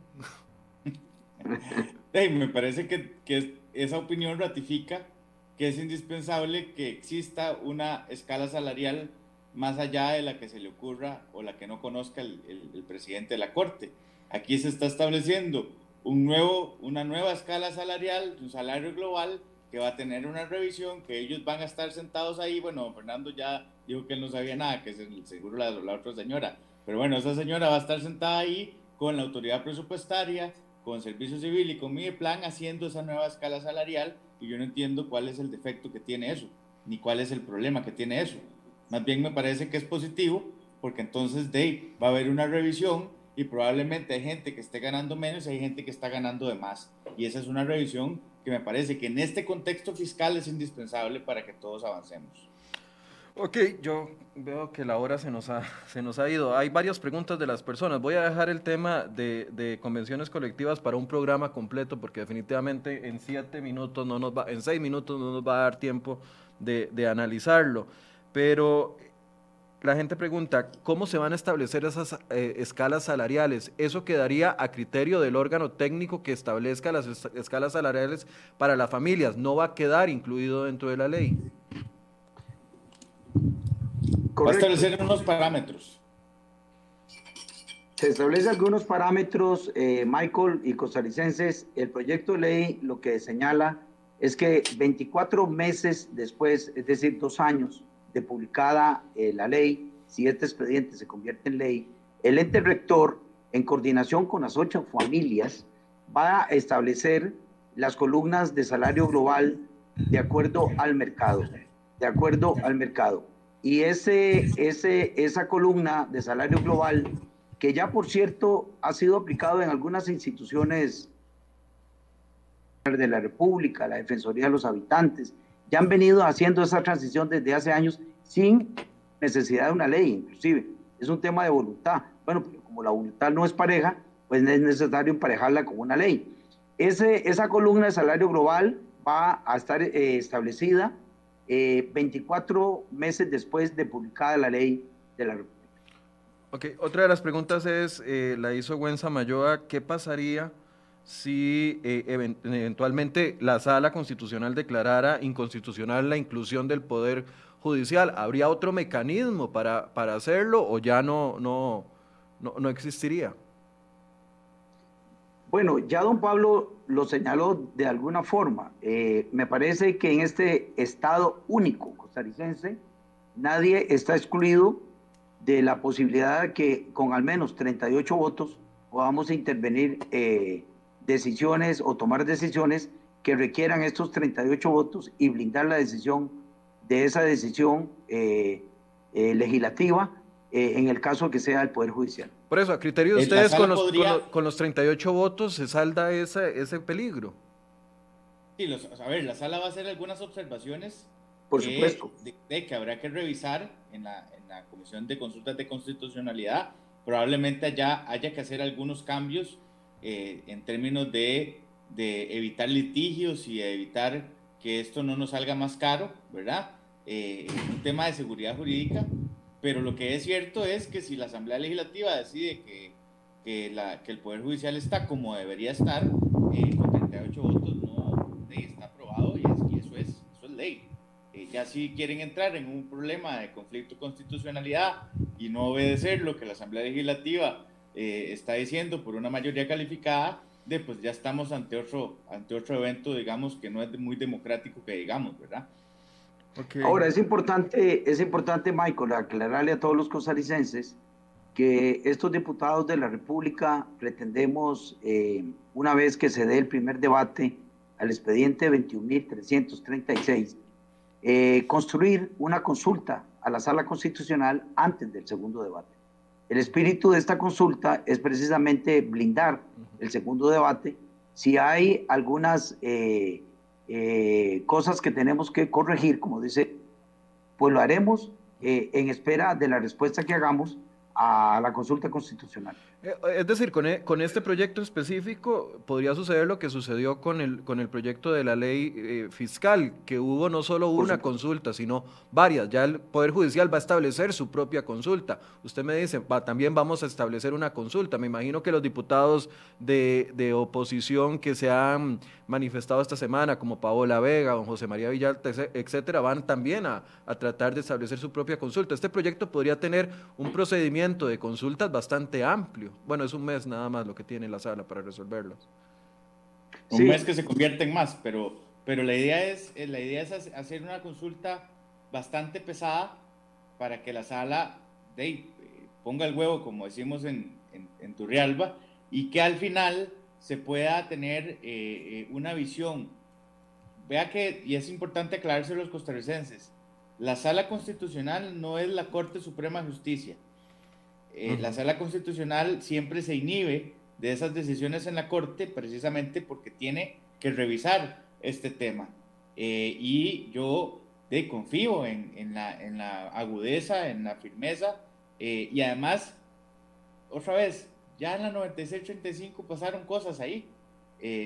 me parece que, que esa opinión ratifica que es indispensable que exista una escala salarial más allá de la que se le ocurra o la que no conozca el, el, presidente de la Corte. Aquí se está estableciendo un nuevo, una nueva escala salarial, un salario global que va a tener una revisión, que ellos van a estar sentados ahí. Bueno, Fernando ya dijo que él no sabía nada, que es seguro la, la otra señora. Pero bueno, esa señora va a estar sentada ahí con la autoridad presupuestaria, con Servicio Civil y con mi plan haciendo esa nueva escala salarial y yo no entiendo cuál es el defecto que tiene eso, ni cuál es el problema que tiene eso. Más bien me parece que es positivo porque entonces va a haber una revisión y probablemente hay gente que esté ganando menos y hay gente que está ganando de más. Y esa es una revisión que me parece que en este contexto fiscal es indispensable para que todos avancemos. Ok, yo veo que la hora se nos, ha, se nos ha ido. Hay varias preguntas de las personas. Voy a dejar el tema de, de, convenciones colectivas para un programa completo porque definitivamente en siete minutos no nos va, en seis minutos no nos va a dar tiempo de, de analizarlo. Pero la gente pregunta, ¿cómo se van a establecer esas eh, escalas salariales? Eso quedaría a criterio del órgano técnico que establezca las escalas salariales para las familias. No va a quedar incluido dentro de la ley. Va a establecer unos parámetros. Se establecen algunos parámetros, eh, Michael y costarricenses. El proyecto de ley lo que señala es que 24 meses después, es decir, dos años de publicada eh, la ley, si este expediente se convierte en ley, el ente rector, en coordinación con las ocho familias, va a establecer las columnas de salario global de acuerdo al mercado, de acuerdo al mercado. Y ese, ese, esa columna de salario global, que ya por cierto ha sido aplicado en algunas instituciones de la República, la Defensoría de los Habitantes, ya han venido haciendo esa transición desde hace años sin necesidad de una ley, inclusive. Es un tema de voluntad. Bueno, como la voluntad no es pareja, pues es necesario emparejarla con una ley. Esa columna de salario global va a estar eh, establecida 24 eh, meses después de publicada la ley de la República. Ok, otra de las preguntas es, eh, la hizo Gwen Samayoa, ¿qué pasaría si eh, eventualmente la sala constitucional declarara inconstitucional la inclusión del Poder Judicial? ¿Habría otro mecanismo para, para hacerlo o ya no, no, no, no existiría? Bueno, ya don Pablo lo señaló de alguna forma. Eh, me parece que en este Estado único costarricense, nadie está excluido de la posibilidad de que con al menos 38 votos podamos intervenir eh, decisiones o tomar decisiones que requieran estos 38 votos y blindar la decisión de esa decisión eh, legislativa en el caso que sea el Poder Judicial. Por eso, a criterio de ustedes, con los, con, los, 38 votos, ¿se salda ese, ese peligro? Sí, a ver, la sala va a hacer algunas observaciones. Por supuesto. De, que habrá que revisar en la, en la, Comisión de Consultas de Constitucionalidad. Probablemente allá haya que hacer algunos cambios eh, en términos de, de, evitar litigios y evitar que esto no nos salga más caro, ¿verdad? Eh, un tema de seguridad jurídica pero lo que es cierto es que si la Asamblea Legislativa decide que, que, la, que el Poder Judicial está como debería estar, eh, con 38 votos no está aprobado y, eso, es, eso es ley. Eh, ya si quieren entrar en un problema de conflicto de constitucionalidad y no obedecer lo que la Asamblea Legislativa eh, está diciendo por una mayoría calificada, de, pues ya estamos ante otro, ante otro evento, digamos, que no es muy democrático que digamos, ¿verdad? Ahora, es importante, es importante, Michael, aclararle a todos los costarricenses que estos diputados de la República pretendemos, eh, una vez que se dé el primer debate al expediente 21.336, eh, construir una consulta a la sala constitucional antes del segundo debate. El espíritu de esta consulta es precisamente blindar el segundo debate. Si hay algunas... Eh, eh, cosas que tenemos que corregir, como dice, pues lo haremos eh, en espera de la respuesta que hagamos a la consulta constitucional. Eh, es decir, con, e, con, este proyecto específico podría suceder lo que sucedió con el, con el proyecto de la ley eh, fiscal, que hubo no solo una consulta, sino varias. Ya el Poder Judicial va a establecer su propia consulta. Usted me dice, va, también vamos a establecer una consulta. Me imagino que los diputados de, de, oposición que se han manifestado esta semana, como Paola Vega, don José María Villalta, etcétera, van también a, a tratar de establecer su propia consulta. Este proyecto podría tener un procedimiento de consultas bastante amplio. Bueno, es un mes nada más lo que tiene la sala para resolverlos. Un mes que se convierte en más, pero, pero la, idea es, eh, la idea es hacer una consulta bastante pesada para que la sala de, ponga el huevo, como decimos en, en, Turrialba, y que al final se pueda tener eh, eh, una visión. Vea que, y es importante aclararse a los costarricenses, la sala constitucional no es la Corte Suprema de Justicia. Eh, la sala constitucional siempre se inhibe de esas decisiones en la Corte precisamente porque tiene que revisar este tema. Eh, y yo confío en, la, agudeza, en la firmeza eh, y además, otra vez, ya en la 96-35 pasaron cosas ahí.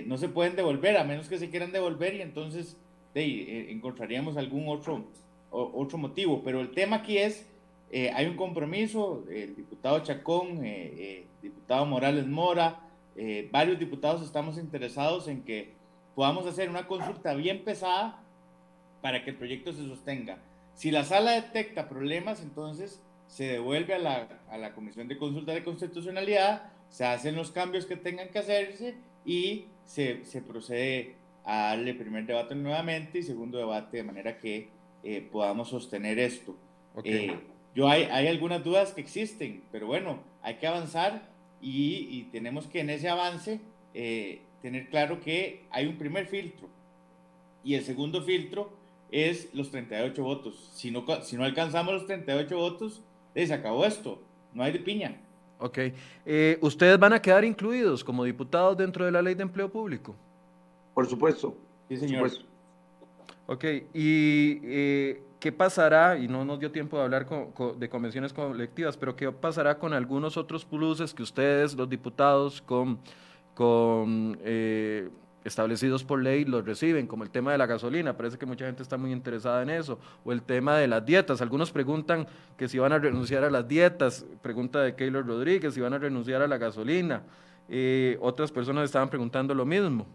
no se pueden devolver a menos que se quieran devolver y entonces encontraríamos algún otro, otro motivo. Pero el tema aquí es eh, hay un compromiso, el diputado Chacón, eh, eh, diputado Morales Mora, varios diputados estamos interesados en que podamos hacer una consulta bien pesada para que el proyecto se sostenga. Si la sala detecta problemas, entonces se devuelve a la, a la Comisión de Consulta de Constitucionalidad, se hacen los cambios que tengan que hacerse y se, se procede a darle primer debate nuevamente y segundo debate de manera que podamos sostener esto. Okay. Yo hay, hay algunas dudas que existen, pero bueno, hay que avanzar y, tenemos que en ese avance eh, tener claro que hay un primer filtro y el segundo filtro es los 38 votos. Si no, si no alcanzamos los 38 votos, se acabó esto, no hay de piña. Ok. Eh, ¿Ustedes van a quedar incluidos como diputados dentro de la ley de empleo público? Por supuesto. Sí, señor. Ok, y eh, ¿qué pasará? Y no nos dio tiempo de hablar de convenciones colectivas, pero ¿qué pasará con algunos otros pluses que ustedes, los diputados, con, eh, establecidos por ley, los reciben? Como el tema de la gasolina, parece que mucha gente está muy interesada en eso, o el tema de las dietas. Algunos preguntan que si van a renunciar a las dietas, pregunta de Keylor Rodríguez, si van a renunciar a la gasolina. Eh, otras personas estaban preguntando lo mismo.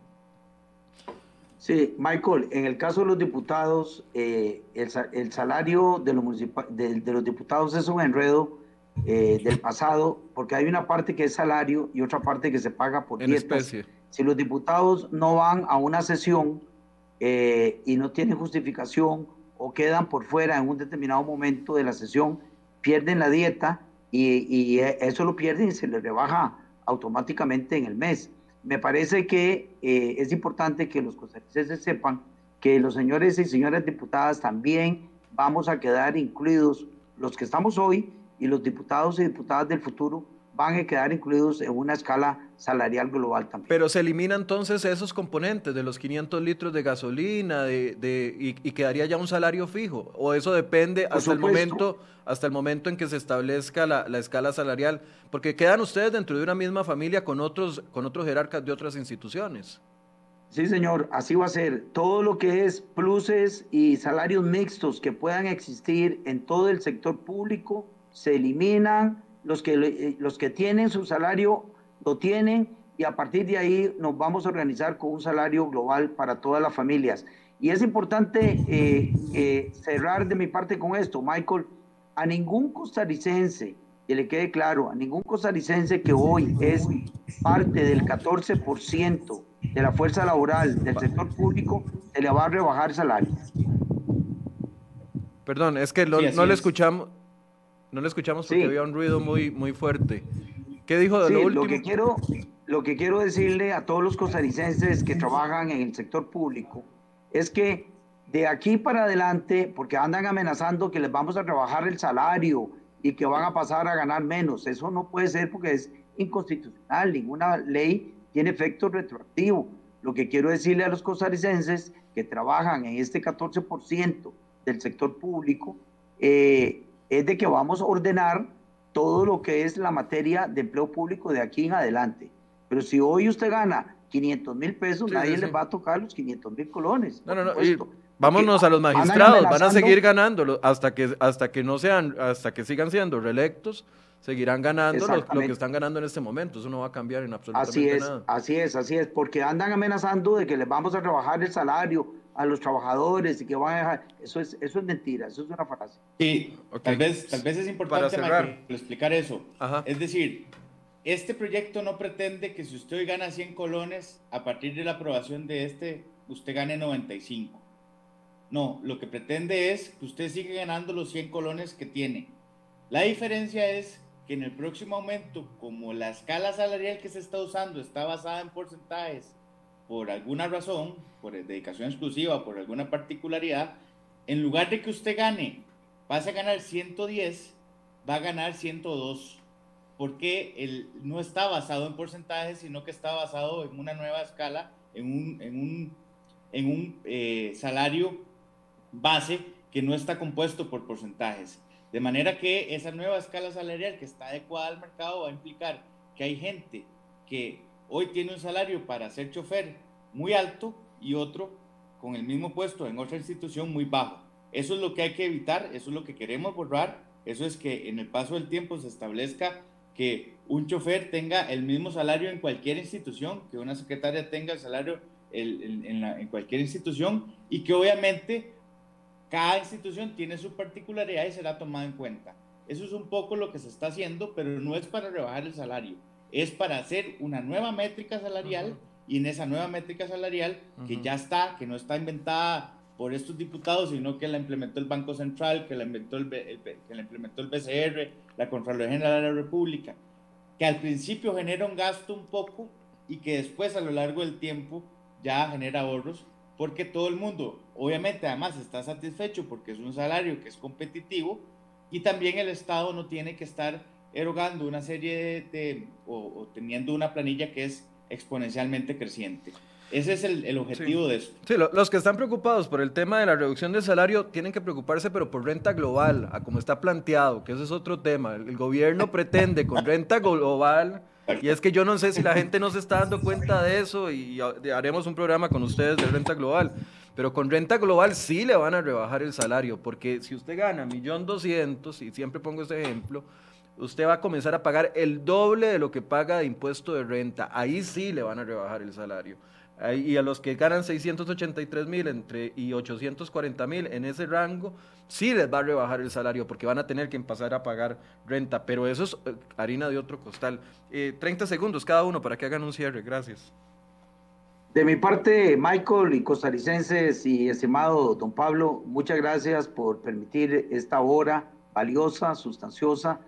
Sí, Michael, en el caso de los diputados, eh, el, salario de los, de, los diputados es un enredo eh, del pasado, porque hay una parte que es salario y otra parte que se paga por en Especie. Si los diputados no van a una sesión eh, y no tienen justificación o quedan por fuera en un determinado momento de la sesión, pierden la dieta y, y eso lo pierden y se les rebaja automáticamente en el mes me parece que eh, es importante que los costarricenses sepan que los señores y señoras diputadas también vamos a quedar incluidos, los que estamos hoy y los diputados y diputadas del futuro van a quedar incluidos en una escala salarial global también. Pero se eliminan entonces esos componentes de los 500 litros de gasolina de, y, quedaría ya un salario fijo, o eso depende hasta el momento hasta el momento en que se establezca la, escala salarial, porque quedan ustedes dentro de una misma familia con otros, con otros jerarcas de otras instituciones. Sí, señor, así va a ser. Todo lo que es pluses y salarios mixtos que puedan existir en todo el sector público se eliminan los que, eh, los que tienen su salario lo tienen y a partir de ahí nos vamos a organizar con un salario global para todas las familias. Y es importante eh, eh, cerrar de mi parte con esto, Michael, a ningún costarricense, que le quede claro, a ningún costarricense que hoy es parte del 14% de la fuerza laboral del sector público, se le va a rebajar salario. Perdón, es que no le escuchamos, no le escuchamos porque había un ruido muy, muy fuerte. ¿Qué dijo de lo último? Lo que, quiero, lo que quiero decirle a todos los costarricenses que trabajan en el sector público es que de aquí para adelante, porque andan amenazando que les vamos a rebajar el salario y que van a pasar a ganar menos, eso no puede ser porque es inconstitucional, ninguna ley tiene efecto retroactivo. Lo que quiero decirle a los costarricenses que trabajan en este 14% del sector público, eh, es de que vamos a ordenar todo lo que es la materia de empleo público de aquí en adelante. Pero si hoy usted gana 500 mil pesos, nadie le va a tocar los 500 mil colones. No, no, no. vámonos a los magistrados, van a seguir ganando hasta que, hasta que no sean, hasta que sigan siendo reelectos, seguirán ganando lo, que están ganando en este momento. Eso no va a cambiar en absolutamente así es, nada. Así es, así es, porque andan amenazando de que les vamos a rebajar el salario a los trabajadores y que van a dejar. Eso es, eso es mentira, eso es una frase. Sí, tal, vez, tal vez es importante explicar eso. Es decir, este proyecto no pretende que si usted hoy gana 100 colones, a partir de la aprobación de este, usted gane 95. No, lo que pretende es que usted siga ganando los 100 colones que tiene. La diferencia es que en el próximo aumento, como la escala salarial que se está usando está basada en porcentajes, por alguna razón, por dedicación exclusiva, por alguna particularidad, en lugar de que usted gane, pase a ganar 110, va a ganar 102 porque él no está basado en porcentajes, sino que está basado en una nueva escala, en un, en un, en un eh, salario base que no está compuesto por porcentajes. De manera que esa nueva escala salarial que está adecuada al mercado va a implicar que hay gente que hoy tiene un salario para ser chofer muy alto y otro con el mismo puesto en otra institución muy bajo. Eso es lo que hay que evitar, eso es lo que queremos borrar, eso es que en el paso del tiempo se establezca que un chofer tenga el mismo salario en cualquier institución, que una secretaria tenga el salario en, cualquier institución y que obviamente cada institución tiene su particularidad y será tomada en cuenta. Eso es un poco lo que se está haciendo, pero no es para rebajar el salario, es para hacer una nueva métrica salarial y en esa nueva métrica salarial que ya está, que no está inventada por estos diputados, sino que la implementó el Banco Central, que la, inventó el, que la implementó el BCR, la Contraloría General de la República, que al principio genera un gasto un poco y que después a lo largo del tiempo ya genera ahorros, porque todo el mundo, obviamente, además está satisfecho porque es un salario que es competitivo y también el Estado no tiene que estar erogando una serie de, o teniendo una planilla que es exponencialmente creciente. Ese es el, objetivo de esto. Sí, los que están preocupados por el tema de la reducción del salario tienen que preocuparse, pero por renta global, a como está planteado, que ese es otro tema. El, gobierno pretende con renta global, y es que yo no sé si la gente no se está dando cuenta de eso, y haremos un programa con ustedes de renta global. Pero con renta global sí le van a rebajar el salario, porque si usted gana millón doscientos, y siempre pongo ese ejemplo, usted va a comenzar a pagar el doble de lo que paga de impuesto de renta. Ahí sí le van a rebajar el salario y a los que ganan 683 mil entre y 840 mil en ese rango, sí les va a rebajar el salario porque van a tener que empezar a pagar renta, pero eso es eh, harina de otro costal. 30 eh, segundos cada uno para que hagan un cierre, gracias. De mi parte, Michael y costarricenses y estimado don Pablo, muchas gracias por permitir esta hora valiosa, sustanciosa,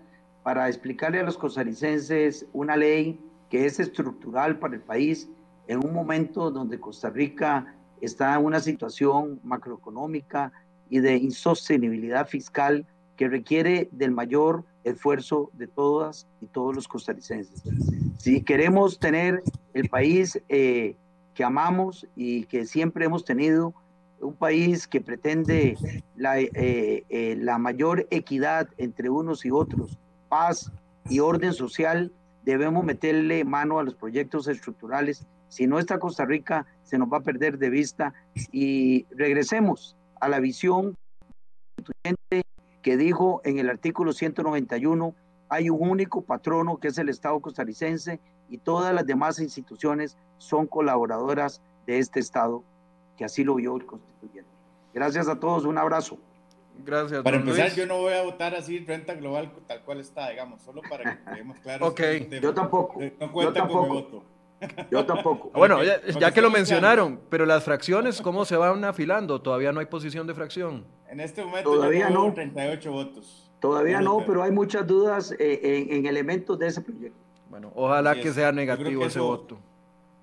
para explicarle a los costarricenses una ley que es estructural para el país en un momento donde Costa Rica está en una situación macroeconómica y de insostenibilidad fiscal que requiere del mayor esfuerzo de todas y todos los costarricenses. Si queremos tener el país eh, que amamos y que siempre hemos tenido, un país que pretende la, eh, eh, la mayor equidad entre unos y otros, paz y orden social, debemos meterle mano a los proyectos estructurales si no está Costa Rica, se nos va a perder de vista y regresemos a la visión que dijo en el artículo 191, hay un único patrono que es el Estado costarricense y todas las demás instituciones son colaboradoras de este Estado, que así lo vio el constituyente. Gracias a todos, un abrazo. Gracias. Para empezar, yo no voy a votar así renta global tal cual está, digamos, solo para que quedemos claros. ok. Yo tampoco. No cuenta yo tampoco. con mi voto. Yo tampoco. Bueno, ya, que lo mencionaron, pero las fracciones, ¿cómo se van afilando? Todavía no hay posición de fracción. En este momento todavía no. 38 votos. Todavía no, pero hay muchas dudas eh, en, elementos de ese proyecto. Bueno, ojalá que sea negativo ese voto.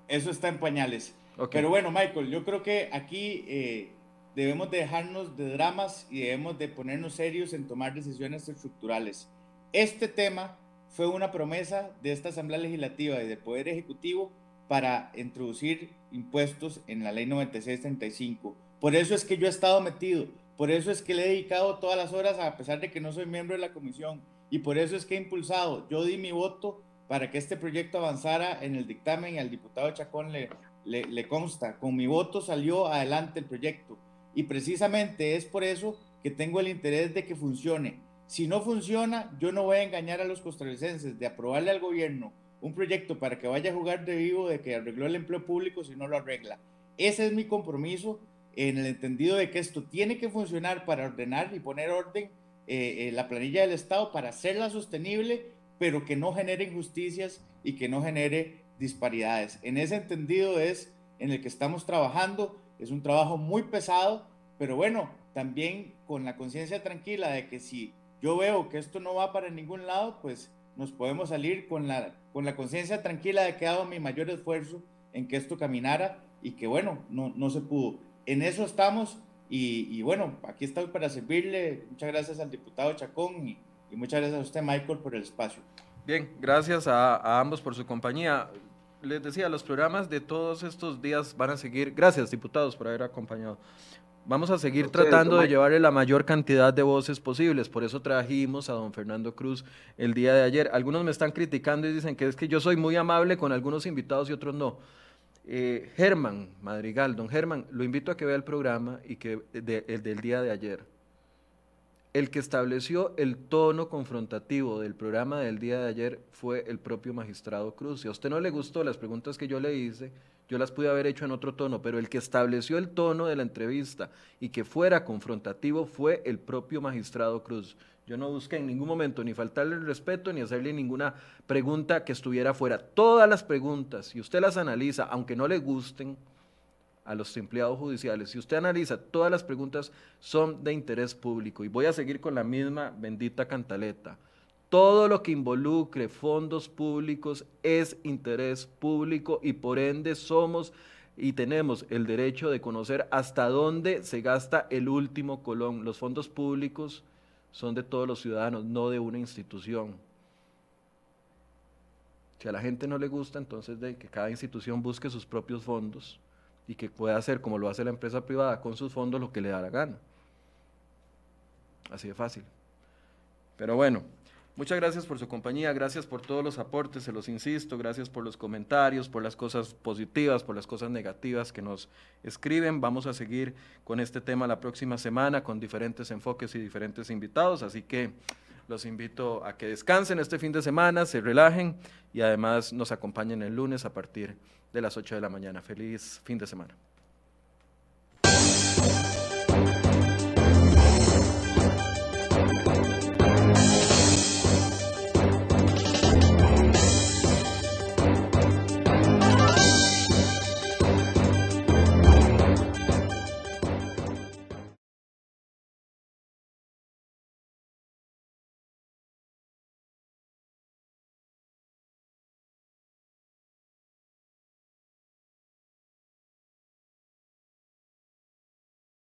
Eso está en pañales. Pero bueno, Michael, yo creo que aquí eh, debemos dejarnos de dramas y debemos de ponernos serios en tomar decisiones estructurales. Este tema fue una promesa de esta Asamblea Legislativa y del Poder Ejecutivo para introducir impuestos en la ley 9635. Por eso es que yo he estado metido, por eso es que le he dedicado todas las horas, a pesar de que no soy miembro de la comisión, y por eso es que he impulsado, yo di mi voto para que este proyecto avanzara en el dictamen y al diputado Chacón le, le, consta, con mi voto salió adelante el proyecto y precisamente es por eso que tengo el interés de que funcione. Si no funciona, yo no voy a engañar a los costarricenses de aprobarle al gobierno un proyecto para que vaya a jugar de vivo de que arregló el empleo público si no lo arregla. Ese es mi compromiso en el entendido de que esto tiene que funcionar para ordenar y poner orden eh, eh, la planilla del Estado para hacerla sostenible, pero que no genere injusticias y que no genere disparidades. En ese entendido es en el que estamos trabajando. Es un trabajo muy pesado, pero bueno, también con la conciencia tranquila de que si yo veo que esto no va para ningún lado, pues nos podemos salir con la, con la conciencia tranquila de que he dado mi mayor esfuerzo en que esto caminara y que bueno, no, no se pudo. En eso estamos y, bueno, aquí estamos para servirle. Muchas gracias al diputado Chacón y, muchas gracias a usted, Michael, por el espacio. Bien, gracias a, ambos por su compañía. Les decía, los programas de todos estos días van a seguir. Gracias, diputados, por haber acompañado. Vamos a seguir tratando de llevarle la mayor cantidad de voces posibles. Por eso trajimos a don Fernando Cruz el día de ayer. Algunos me están criticando y dicen que es que yo soy muy amable con algunos invitados y otros no. Eh, Germán Madrigal, don Germán, lo invito a que vea el programa y que el del día de ayer. El que estableció el tono confrontativo del programa del día de ayer fue el propio magistrado Cruz. Si a usted no le gustó las preguntas que yo le hice, yo las pude haber hecho en otro tono, pero el que estableció el tono de la entrevista y que fuera confrontativo fue el propio magistrado Cruz. Yo no busqué en ningún momento ni faltarle el respeto ni hacerle ninguna pregunta que estuviera fuera. Todas las preguntas, si usted las analiza, aunque no le gusten a los empleados judiciales, si usted analiza todas las preguntas son de interés público. Y voy a seguir con la misma bendita cantaleta. Todo lo que involucre fondos públicos es interés público y por ende somos y tenemos el derecho de conocer hasta dónde se gasta el último colón. Los fondos públicos son de todos los ciudadanos, no de una institución. Si a la gente no le gusta, entonces de que cada institución busque sus propios fondos y que pueda hacer como lo hace la empresa privada con sus fondos lo que le da la gana. Así de fácil. Pero bueno, Muchas gracias por su compañía, gracias por todos los aportes, se los insisto, gracias por los comentarios, por las cosas positivas, por las cosas negativas que nos escriben. Vamos a seguir con este tema la próxima semana con diferentes enfoques y diferentes invitados, así que los invito a que descansen este fin de semana, se relajen y además nos acompañen el lunes a partir de las 8 de la mañana. Feliz fin de semana.